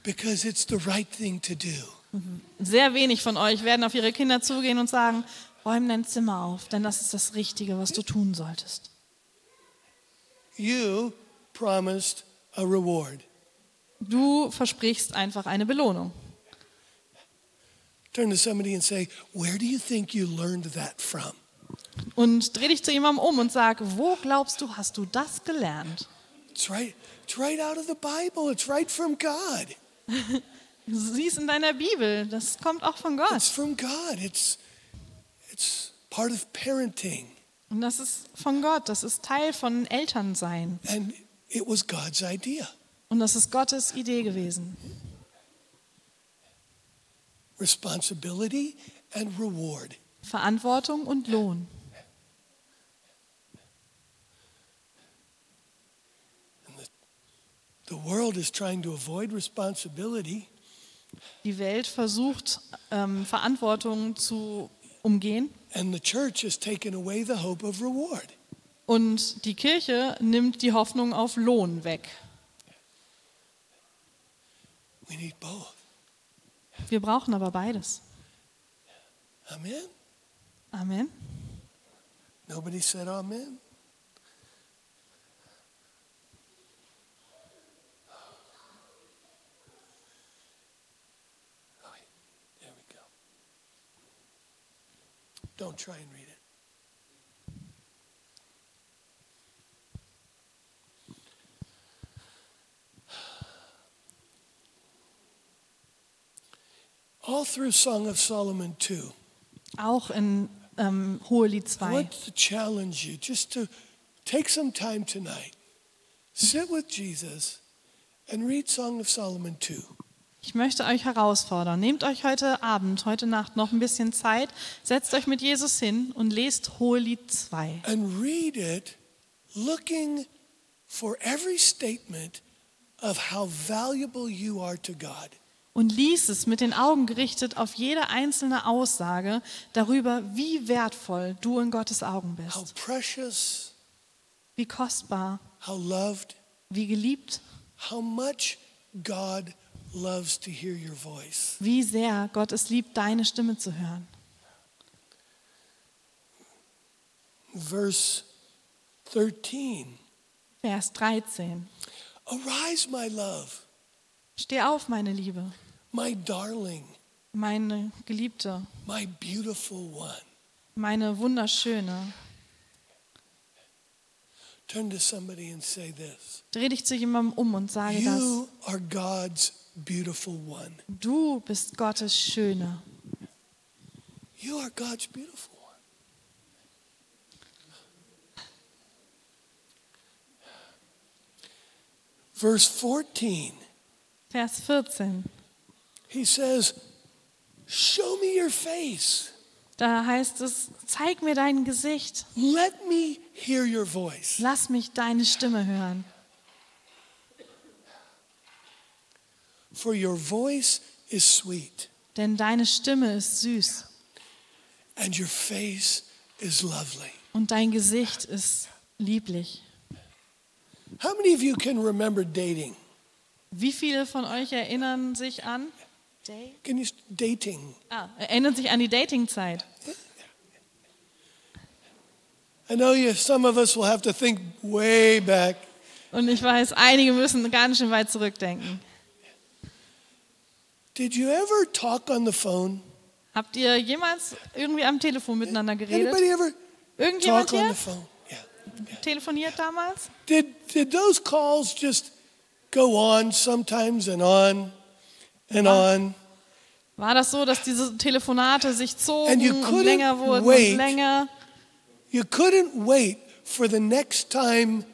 because it's the right thing to do. Sehr wenig von euch werden auf ihre Kinder zugehen und sagen, räum dein Zimmer auf, denn das ist das Richtige, was du tun solltest. You promised a reward. Du versprichst einfach eine Belohnung. Turn to somebody and say, Where do you think you learned that from? Und dreh dich zu jemandem um und sag, wo glaubst du, hast du das gelernt? It's right, it's right out of the Bible. It's right from God. Sieh es in deiner Bibel, das kommt auch von Gott. It's from God. It's, it's part of parenting. Und das ist von Gott, das ist Teil von Elternsein. And it was God's idea. Und das ist Gottes Idee gewesen. Responsibility and reward. Verantwortung und Lohn. The world is trying to avoid responsibility. Die Welt versucht, ähm, Verantwortung zu umgehen. And the church has taken away the hope of reward. Und die Kirche nimmt die Hoffnung auf Lohn weg. We need both. Wir brauchen aber beides. Amen? Amen. Nobody said amen? Wait. There we go. Don't try and read it. All through Song of Solomon 2. Auch in ähm, Hohelied I 2. want to challenge you just to take some time tonight, sit with Jesus, and read Song of Solomon 2. Ich möchte euch herausfordern. Nehmt euch heute Abend, heute Nacht noch ein bisschen Zeit, setzt euch mit Jesus hin und lest Hohelied 2. And read it looking for every statement of how valuable you are to God. Und lies es mit den Augen gerichtet auf jede einzelne Aussage darüber, wie wertvoll du in Gottes Augen bist. precious, Wie kostbar, how loved, wie geliebt, how much God loves to hear your voice. wie sehr Gott es liebt, deine Stimme zu hören. Verse 13 Vers 13. Arise, my love, Steh auf, meine Liebe, my darling, meine Geliebte, my beautiful one. meine Wunderschöne. Turn to somebody and say this Dreh dich zu jemandem um und sage das. You are God's beautiful one. Du bist Gottes Schöne. You are God's beautiful one. Verse 14, Vers 14. he says, Show me your face. Da heißt es, zeig mir dein Gesicht. Let me hear your voice. Lass mich deine Stimme hören. For your voice is sweet, Denn deine Stimme ist süß and your face is lovely. und dein Gesicht ist lieblich. How many of you can remember dating? Wie viele von euch erinnern sich an? You dating? Ah, erinnern sich an die Datingzeit. I know you some of us will have to think way back. Und ich weiß, einige müssen ganz schön weit zurückdenken. Did you ever talk on the phone? Habt ihr jemals irgendwie am Telefon miteinander geredet? Anybody ever Irgendjemand talk on hier the phone? Yeah. telefoniert damals? Did did those calls just go on sometimes and on and on? War das so, dass diese Telefonate sich zogen And you und couldn't länger wurden wait. und länger? You couldn't wait for the next time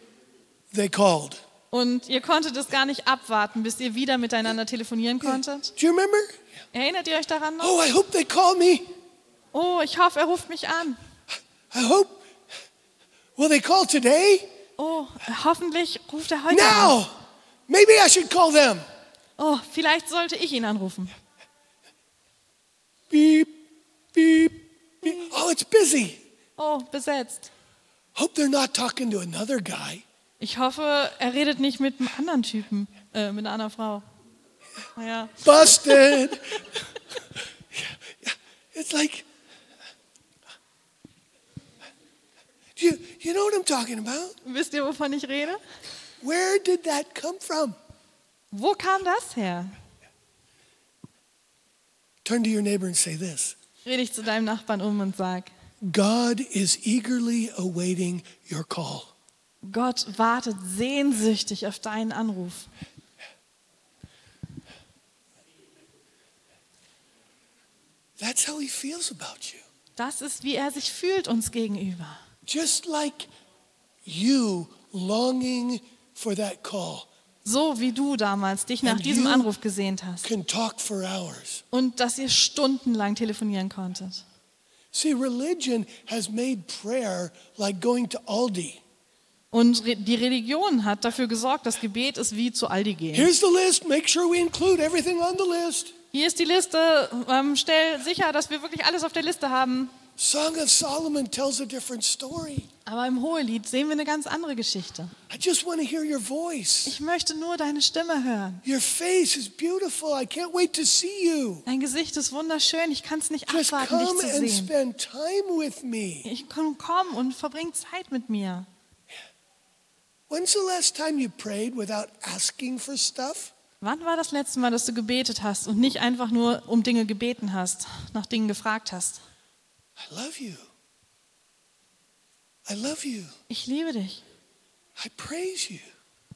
they called. Und ihr konntet es gar nicht abwarten, bis ihr wieder miteinander telefonieren konntet? Do you remember? Erinnert ihr euch daran noch? Oh, I hope they call me. Oh, ich hoffe, er ruft mich an. I hope. Will they call today? Oh, hoffentlich ruft er heute an. Maybe I should call them. Oh, vielleicht sollte ich ihn anrufen. Beep, beep, beep. Oh, it's busy. Oh, besetzt. Hope they're not talking to another guy. Ich hoffe, er redet nicht mit einem anderen Typen, äh, mit einer anderen Frau. Ja. Busted. It's like, you, you know what I'm talking about? Wisst ihr, wovon ich rede? Where did that come from? Wo kam das her? Turn to your neighbor and say this Rede ich zu deinem Nachbarn um und sag, God is eagerly awaiting your call. Gott wartet sehnsüchtig auf deinen Anruf. That's how he feels about you. Das ist, wie er sich fühlt uns gegenüber. Just like you longing for that call So wie du damals dich nach And diesem you- Anruf gesehnt hast can talk for hours. und dass ihr stundenlang telefonieren konntet. See, religion has made prayer like going to Aldi. Und die Religion hat dafür gesorgt, dass Gebet ist wie zu Aldi gehen. Here's the list. Make sure we include everything on the list. Hier ist die Liste, ähm, stell sicher, dass wir wirklich alles auf der Liste haben. Song of Solomon tells a different story. Aber im Hohelied sehen wir eine ganz andere Geschichte. I just want to hear your voice. Ich möchte nur deine Stimme hören. Your face is beautiful. I can't wait to see you. Dein Gesicht ist wunderschön. Ich kann es nicht Just abwarten, dich come zu and sehen. spend time with me. Ich komm, komm und verbring Zeit mit mir. When's the last time you prayed without asking for stuff? Wann war das letzte Mal, dass du gebetet hast und nicht einfach nur um Dinge gebeten hast, nach Dingen gefragt hast? I love you. I love you. Ich liebe dich. I praise you.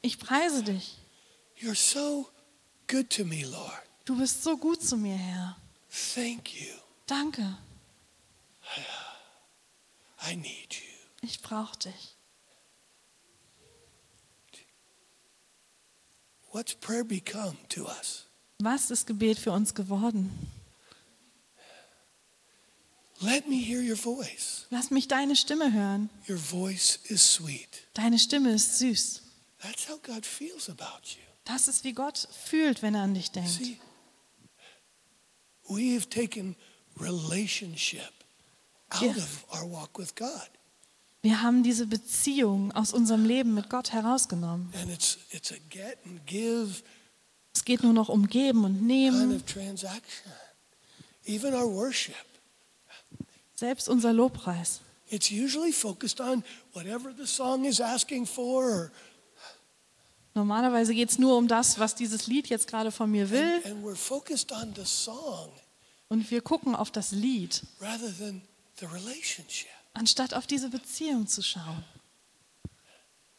Ich preise dich. You're so good to me, Lord. Du bist so gut zu mir, Herr. Thank you. Danke. I need you. Ich brauche dich. What's prayer become to us? Was ist Gebet für uns geworden? Let me hear your voice. Lass mich deine Stimme hören. Your voice is sweet. Deine Stimme ist süß. That's how God feels about you. Das ist, wie Gott fühlt, wenn er an dich denkt. See, we have taken relationship out Yeah. of our walk with God. Wir haben diese Beziehung aus unserem Leben mit Gott herausgenommen. And it's it's a get and give Es geht nur noch um Geben und kind Nehmen. of transaction. Even our worship. Selbst unser Lobpreis. It's usually focused on whatever the song is asking for or Normalerweise geht es nur um das, was dieses Lied jetzt gerade von mir will. and, and we're focused on the song Und wir gucken auf das Lied, rather than the relationship. anstatt auf diese Beziehung zu schauen.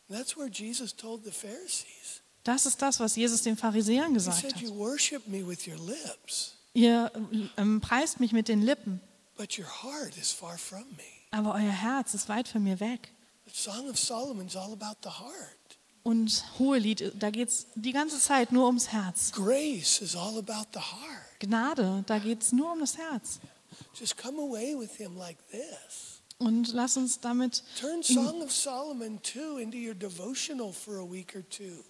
And that's where Jesus told the Pharisees. Das ist das, was Jesus den Pharisäern He gesagt said, hat. You worship me with your lips, Ihr ähm, preist mich mit den Lippen, but your heart is far from me. aber euer Herz ist weit von mir weg. The Song of Solomon's all about the heart. Und Hohelied, da geht es die ganze Zeit nur ums Herz. Grace is all about the heart. Gnade, da geht es nur um das Herz. Just come away with him like this. Und lass uns damit, Turn Song of Solomon 2 into your devotional for a week or two.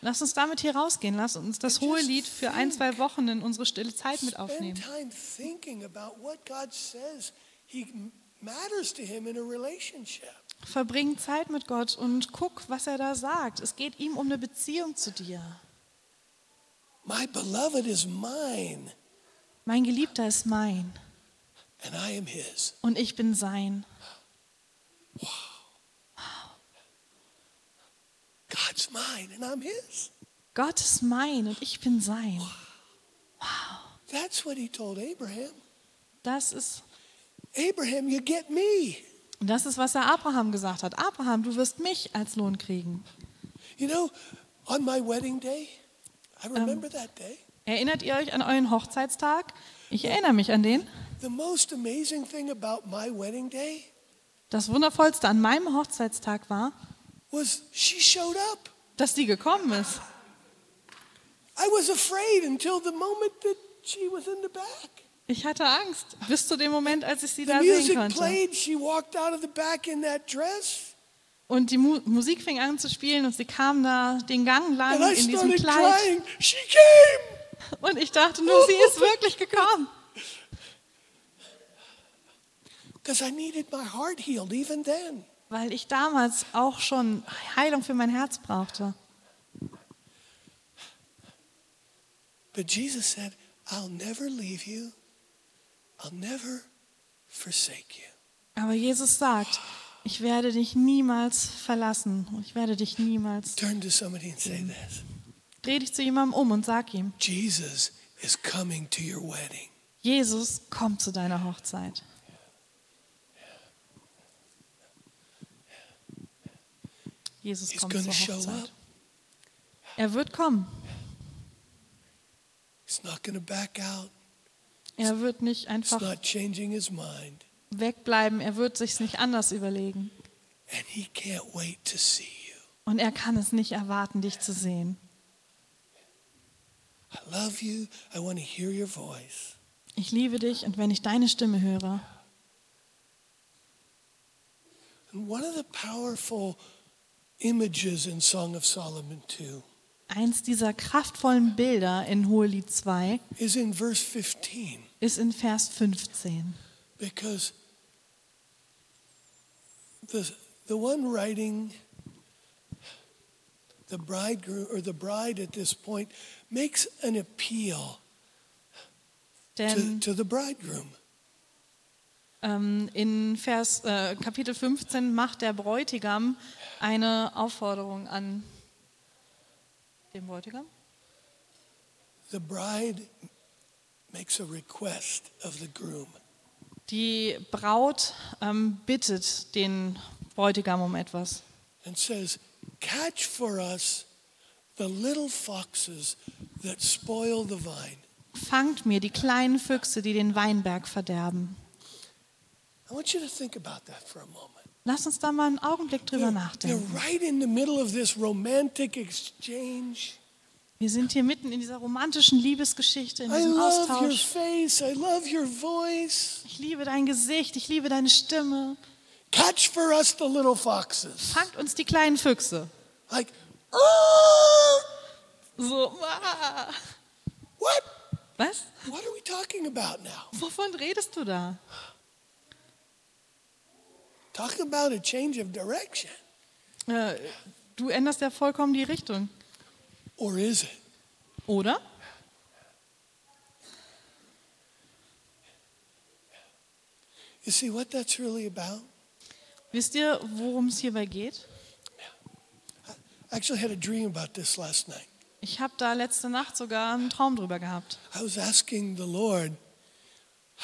Lass uns damit hier rausgehen. Lass uns das Hohelied für ein, zwei Wochen in unsere stille Zeit mit aufnehmen. Verbring Zeit mit Gott und guck, was er da sagt. Es geht ihm um eine Beziehung zu dir. My beloved is mine, Mein Geliebter ist mein and I am his. und ich bin sein. God's mine, and I'm his. Gott ist mein und ich bin sein. That's what he told Abraham. Das ist, Abraham, you get me. das ist, was er Abraham gesagt hat. Abraham, du wirst mich als Lohn kriegen. You know, on my wedding day, I remember that day. Erinnert ihr euch an euren Hochzeitstag? Ich erinnere mich an den. The most amazing thing about my wedding day Das Wundervollste an meinem Hochzeitstag war, was she showed up. dass die gekommen ist. I was afraid until the moment that she was in the back. Ich hatte Angst, bis zu dem Moment, als ich sie da sehen konnte. played, she walked out of the back in that dress. Und die Mu Musik fing an zu spielen und sie kam da den Gang lang And I in diesem Kleid. crying. She came. Und ich dachte nur, sie ist wirklich gekommen. Because I needed my heart healed even then. Weil ich damals auch schon Heilung für mein Herz brauchte. But Jesus said, I'll never leave you. I'll never forsake you. Aber Jesus sagt, ich werde dich niemals verlassen. Ich werde dich niemals. Turn to somebody and say this Dreh dich zu jemandem um und sag ihm, Jesus is coming to your wedding. Jesus kommt zu deiner Hochzeit. Jesus He's kommt zur Hochzeit. Er wird kommen. He's not going to back out. Er wird nicht einfach not changing his mind. wegbleiben. Er wird sich nicht anders überlegen. And he can't wait to see you. Und er kann es nicht erwarten, dich zu sehen. I love you. I want to hear your voice. Ich liebe dich und wenn ich deine Stimme höre. And one of the powerful images in Song of Solomon 2 Eins dieser kraftvollen Bilder in Hohelied 2 is in verse 15 ist in Vers 15. because the, the one writing the bridegroom or the bride at this point makes an appeal to, to the bridegroom. Ähm, in Vers, äh, Kapitel 15 macht der Bräutigam eine Aufforderung an den Bräutigam. The bride makes a request of the groom. Die Braut ähm, bittet den Bräutigam um etwas. and says, Catch for us the little foxes that spoil the vine. Fangt mir die kleinen Füchse, die den Weinberg verderben. I want you to think about that for a moment. Lass uns da mal einen Augenblick drüber they're nachdenken. right in the middle of this romantic exchange. Wir sind hier mitten in dieser romantischen Liebesgeschichte, in I diesem love your Austausch. face. I love your voice. Ich liebe dein Gesicht, ich liebe deine Stimme. Catch for us the little foxes. Fangt uns die kleinen Füchse. Like, "Ah, So, ah. what? was? What are we talking about now? Wovon redest du da? Talking about a change of direction. Äh, du änderst ja vollkommen die Richtung, Or is it? oder? You see what that's really about? Wisst ihr, worum es hierbei geht? I actually had a dream about this last night. Ich habe da letzte Nacht sogar einen Traum drüber gehabt. I was asking the Lord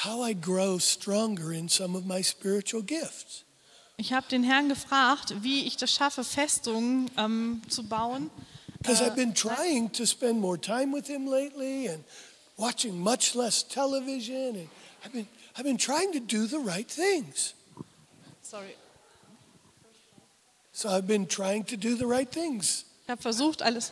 how I grow stronger in some of my spiritual gifts. Ich habe den Herrn gefragt, wie ich das schaffe, Festungen ähm, zu bauen. Because I've been trying to spend more time with Him lately and watching much less television. And I've been, I've been trying to do the right things. Sorry. So I've been trying to do the right things. Ich habe versucht, alles.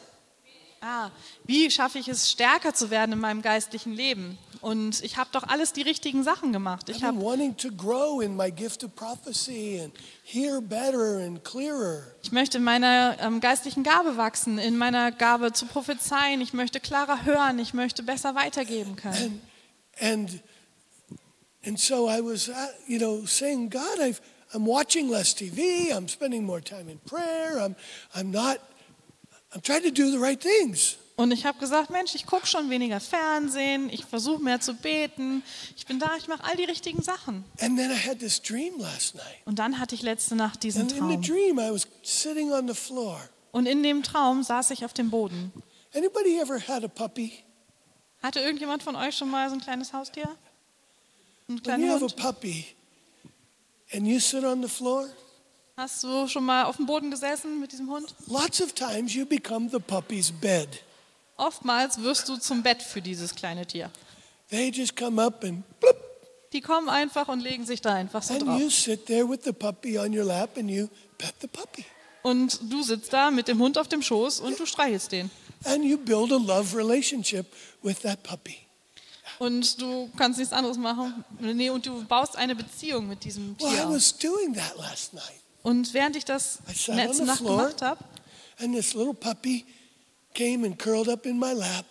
Ah, wie schaffe ich es, stärker zu werden in meinem geistlichen Leben? Und ich habe doch alles die richtigen Sachen gemacht. Ich habe wanting to grow in my gift of prophecy and hear better and clearer. Ich möchte in meiner ähm, geistlichen Gabe wachsen, in meiner Gabe zu prophezeien. Ich möchte klarer hören. Ich möchte besser weitergeben können. And, and, and so I was, uh, you know, saying, God, I've, I'm watching less TV. I'm spending more time in prayer. I'm, I'm not, I'm trying to do the right things. Und ich habe gesagt, Mensch, ich gucke schon weniger Fernsehen. Ich versuche mehr zu beten. Ich bin da, ich mache all die richtigen Sachen. And then I had this dream last night. Und dann hatte ich letzte Nacht diesen And in the Traum. dream, I was sitting on the floor. Und in dem Traum saß ich auf dem Boden. Anybody ever had a puppy? Hatte irgendjemand von euch schon mal so ein kleines Haustier? Ein kleiner Hund? Hast du schon mal auf dem Boden gesessen mit diesem Hund? lots of times you become the puppy's bed. Oftmals wirst du zum Bett für dieses kleine Tier. They just come up and bloop, Die kommen einfach und legen sich da einfach so and drauf. you sit there with the puppy on your lap and you pet the puppy. Und du sitzt da mit dem Hund auf dem Schoß und du streichelst den. And you build a love relationship with that puppy. Und du kannst nichts anderes machen. Nee, und du baust eine Beziehung mit diesem Well, I Tier was doing that last night. Und während ich das letzte Nacht gemacht habe, And this little puppy came and curled up in my lap,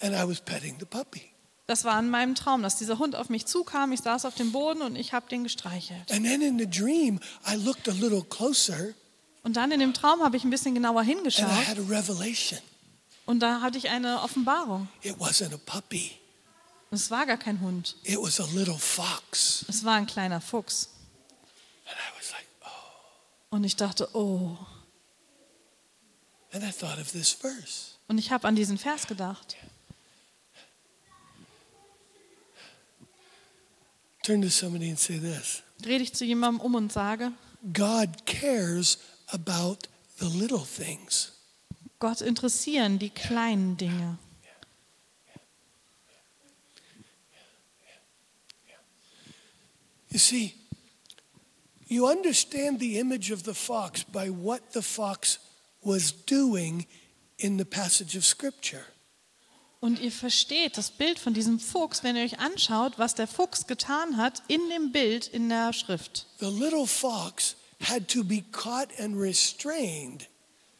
and I was petting the puppy. das war in meinem Traum, dass dieser Hund auf mich zukam. Ich saß auf dem Boden und ich habe den gestreichelt. And then in the dream, I looked a little closer, Und dann in dem Traum habe ich ein bisschen genauer and I hingeschaut had a revelation. und da hatte ich eine Offenbarung. It wasn't a puppy, Es war gar kein Hund, it was a little fox. es war ein kleiner Fuchs. And I was like, oh. Und ich dachte, oh. And I thought of this verse. Und ich habe an diesen Vers gedacht. Turn to somebody and say this Rede ich zu jemandem um und sage, God cares about the little things. Gott interessieren die kleinen Dinge. You see, you understand the image of the fox by what the fox was doing in the passage of Scripture. Und ihr versteht das Bild von diesem Fuchs, wenn ihr euch anschaut, was der Fuchs getan hat in dem Bild in der Schrift. The little fox had to be caught and restrained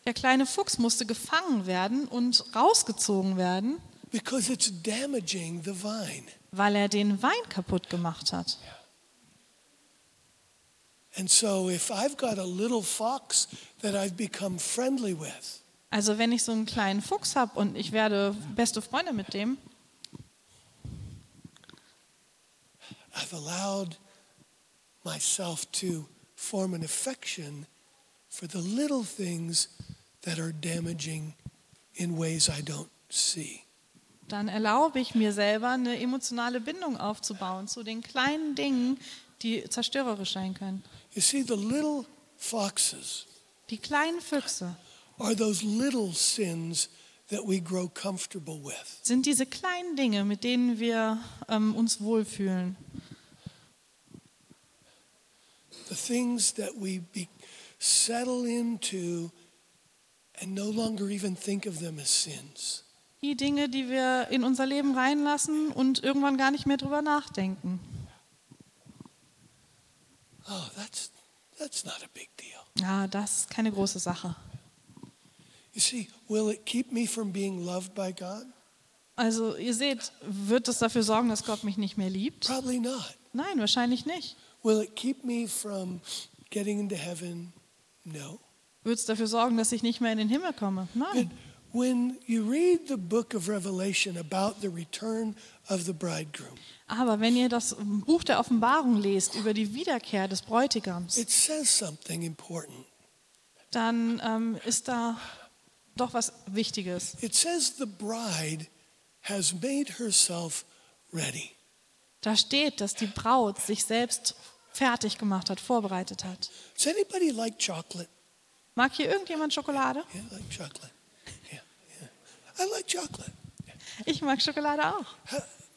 Der kleine Fuchs musste gefangen werden und rausgezogen werden, because it's damaging the vine. weil er den Wein kaputt gemacht hat. And so, if I've got a little fox that I've become friendly with, Also wenn ich so einen kleinen Fuchs habe und ich werde beste Freunde mit dem, I've allowed myself to form an affection for the little things that are damaging in ways I don't see. dann erlaube ich mir selber eine emotionale Bindung aufzubauen zu den kleinen Dingen, die zerstörerisch sein können. You see, the little foxes Die kleinen Füchse are those little sins that we grow comfortable with. sind diese kleinen Dinge, mit denen wir ähm, uns wohlfühlen. The things that we be, settle into and no longer even think of them as sins. Die Dinge, die wir in unser Leben reinlassen und irgendwann gar nicht mehr drüber nachdenken. Oh, that's, that's not a big deal. Ja, das ist keine große Sache. You see, will it keep me from being loved by God? Also ihr seht, wird es dafür sorgen, dass Gott mich nicht mehr liebt? Probably not. Nein, wahrscheinlich nicht. Will it keep me from getting into heaven? No. Wird es dafür sorgen, dass ich nicht mehr in den Himmel komme? But Nein. when you read the book of Revelation about the return of the bridegroom, Aber wenn ihr das Buch der Offenbarung lest über die Wiederkehr des Bräutigams, it says something important. dann ähm, ist da doch was Wichtiges. It says the bride has made herself ready. Da steht, dass die Braut sich selbst fertig gemacht hat, vorbereitet hat. Does anybody like chocolate? Mag hier irgendjemand Schokolade? Yeah, I like chocolate. Yeah, yeah. I like chocolate. Ich mag Schokolade auch.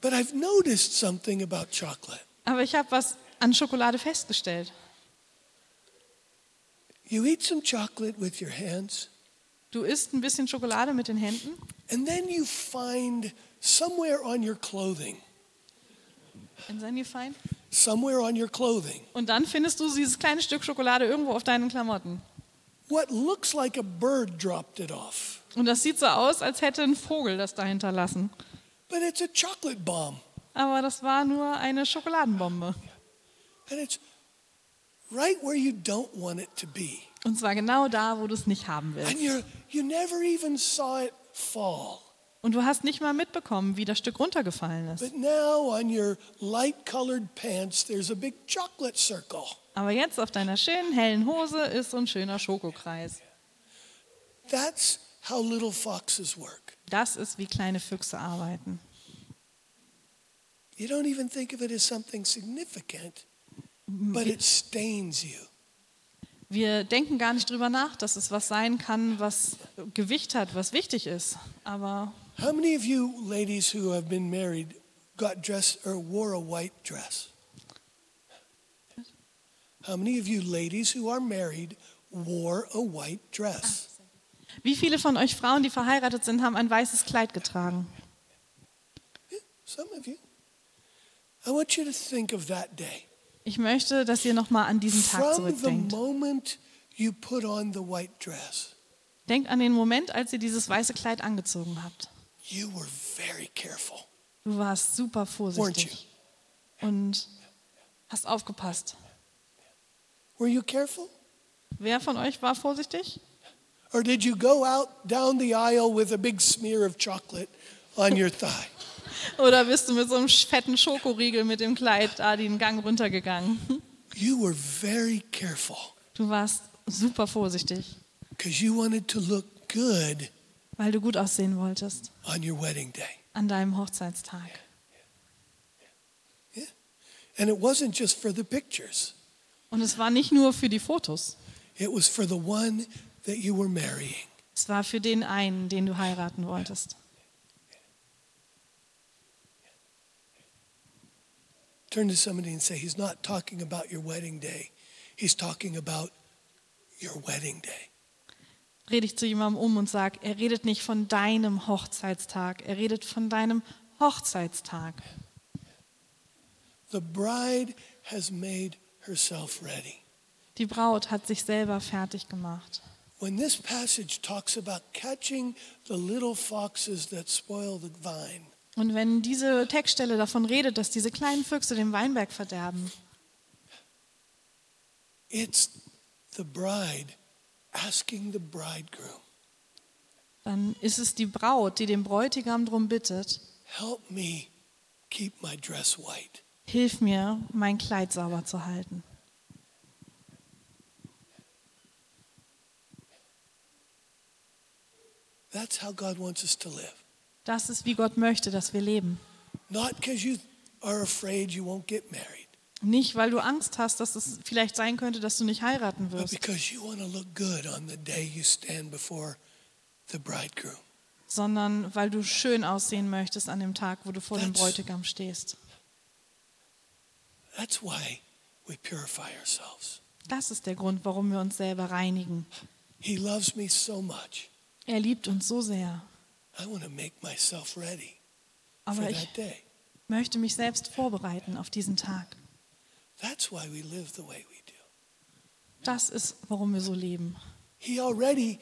But I've noticed something about chocolate. Aber ich habe was an Schokolade festgestellt. You eat some chocolate with your hands, Du isst ein bisschen Schokolade mit den Händen and then you find somewhere on your clothing, in seine Fein. somewhere on your clothing, Und dann findest du dieses kleine Stück Schokolade irgendwo auf deinen Klamotten. what looks like a bird dropped it off. Und das sieht so aus, als hätte ein Vogel das da hinterlassen. But it's a chocolate bomb. Aber das war nur eine Schokoladenbombe. And it's right where you don't want it to be. Und zwar genau da, wo du es nicht haben And willst. you you never even saw it fall. Und du hast nicht mal mitbekommen, wie das Stück runtergefallen ist. But now on your light colored pants, there's a big chocolate circle. Aber jetzt auf deiner schönen hellen Hose ist so ein schöner Schokokreis. That's how little foxes work. Das ist, wie kleine Füchse arbeiten. You don't even think of it as something significant, but it stains you. Wir denken gar nicht drüber nach, dass es was sein kann, was Gewicht hat, was wichtig ist. Aber How many of you ladies who have been married got dressed or wore a white dress? How many of you ladies who are married wore a white dress? Wie viele von euch Frauen, die verheiratet sind, haben ein weißes Kleid getragen? Some of you. I want you to think of that day. Ich möchte, dass ihr nochmal an diesen Tag zurückdenkt. Denkt an den Moment, als ihr dieses weiße Kleid angezogen habt. Du warst super vorsichtig und hast aufgepasst. Wer von euch war vorsichtig? Or did you go out down the aisle with a big smear of chocolate on your thigh? Oder bist du mit so einem fetten Schokoriegel mit dem Kleid da den Gang runtergegangen? You were very careful Du warst super vorsichtig, because you wanted to look good weil du gut aussehen wolltest on your wedding day. an deinem Hochzeitstag. Yeah. And it wasn't just for the pictures, Und es war nicht nur für die Fotos. it was for the one that you were marrying. Es war für den einen, den du heiraten wolltest. Turn to somebody and say, He's not talking about your wedding day, He's talking about your wedding day. Rede ich zu jemandem um und sag, er redet nicht von deinem Hochzeitstag, er redet von deinem Hochzeitstag. The bride has made herself ready. Die Braut hat sich selber fertig gemacht. When this passage talks about catching the little foxes that spoil the vine, Und wenn diese Textstelle davon redet, dass diese kleinen Füchse den Weinberg verderben, it's the bride asking the bridegroom, dann ist es die Braut, die den Bräutigam darum bittet, Help me keep my dress white. hilf mir, mein Kleid sauber zu halten. That's how God wants us to live. Das ist, wie Gott möchte, dass wir leben. Not because you are afraid you won't get married, Nicht, weil du Angst hast, dass es vielleicht sein könnte, dass du nicht heiraten but wirst, because you want to look good on the day you stand before the bridegroom. sondern weil du schön aussehen möchtest an dem Tag, wo du vor dem That's- Bräutigam stehst. That's why we purify ourselves. Das ist der Grund, warum wir uns selber reinigen. He loves me so much. Er liebt uns so sehr. I want to make myself ready for Aber ich möchte mich selbst vorbereiten auf diesen Tag. That's why we live the way we do. Das ist, warum wir so leben. He already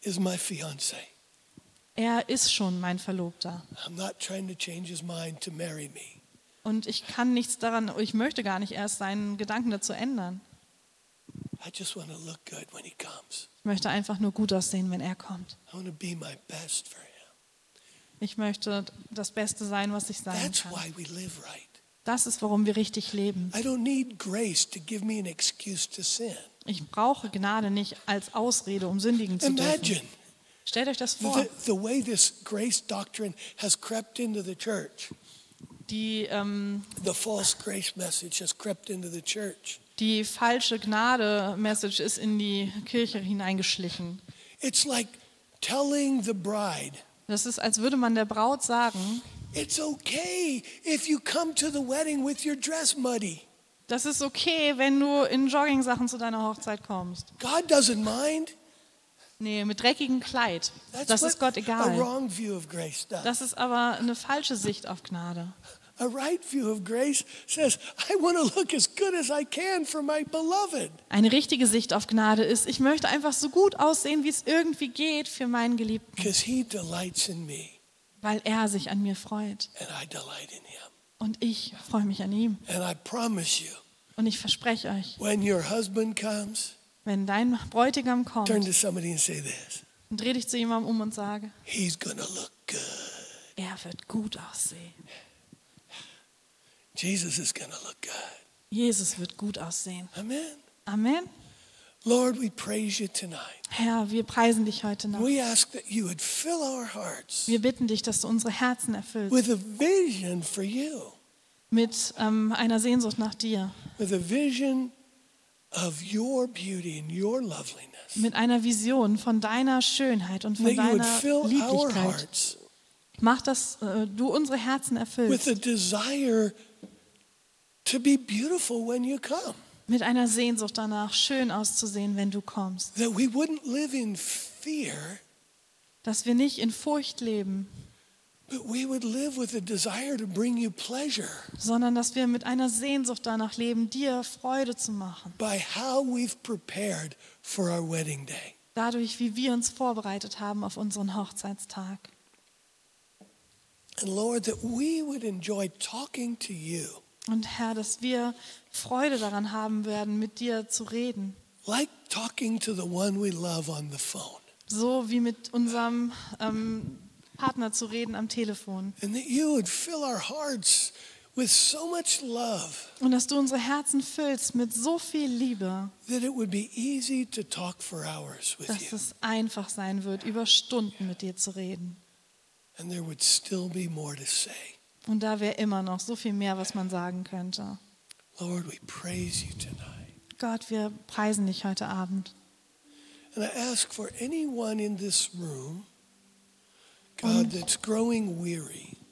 is my fiance. Er ist schon mein Verlobter. I'm not trying to change his mind to marry me. Und ich kann nichts daran, ich möchte gar nicht erst seinen Gedanken dazu ändern. I just want to look good when he comes. Ich möchte einfach nur gut aussehen, wenn er kommt. Ich möchte das Beste sein, was ich sein kann. Das ist, warum wir richtig leben. I don't need grace to give me an excuse to sin. Ich brauche Gnade nicht als Ausrede, um sündigen zu dürfen. Stellt euch das vor. the, the way this grace doctrine has crept into the church. Die, ähm, The false grace message has crept into the church. Die falsche Gnade-Message ist in die Kirche hineingeschlichen. It's like telling the bride, Das ist, als würde man der Braut sagen, it's okay if you come to the wedding with your dress muddy. das ist okay, wenn du in Joggingsachen zu deiner Hochzeit kommst. God doesn't mind. Nee, mit dreckigem Kleid. Das what ist Gott a egal. wrong view of grace does. Das ist aber eine falsche Sicht auf Gnade. A right view of grace says, I want to look as good as I can for my beloved. Eine richtige Sicht auf Gnade ist, ich möchte einfach so gut aussehen, wie es irgendwie geht für meinen Geliebten, Because he delights in me weil er sich an mir freut. and I delight in him. Und ich freue mich an ihm. And I promise you, Und ich verspreche euch, when your husband comes, wenn dein Bräutigam kommt, turn to somebody and say this dann dreh dich zu jemandem um und sage, He's to look good. er wird gut aussehen. Jesus is going to look good. Jesus wird gut aussehen. Amen. Amen. Lord, we praise you tonight. Herr, wir preisen dich heute Nacht. We ask that you would fill our hearts Wir bitten dich, dass du unsere Herzen erfüllst with a vision for you, mit ähm, einer Sehnsucht nach dir, with a vision of your beauty and your loveliness. mit einer Vision von deiner Schönheit und von That you would deiner our Lieblichkeit. hearts Mach, dass äh, du unsere Herzen with erfüllst a desire to be beautiful when you come. mit einer Sehnsucht danach, schön auszusehen, wenn du kommst. That we wouldn't live in fear, Dass wir nicht in Furcht leben, but we would live with a desire to bring you pleasure sondern dass wir mit einer Sehnsucht danach leben, dir Freude zu machen. by how we've prepared for our wedding day. Dadurch, wie wir uns vorbereitet haben auf unseren Hochzeitstag. And Lord, that we would enjoy talking to you Und Herr, dass wir Freude daran haben werden, mit dir zu reden. like talking to the one we love on the phone. So wie mit unserem ähm, Partner zu reden am Telefon. And that you would fill our hearts with so much love Und dass du unsere Herzen füllst mit so viel Liebe, that it would be easy to talk for hours with dass you. es einfach sein wird, über Stunden mit dir zu reden. And there would still be more to say. Und da wäre immer noch so viel mehr, was man sagen könnte. Lord, we praise you tonight. Gott, wir preisen dich heute Abend. And I ask for anyone in this room, God, that's growing weary,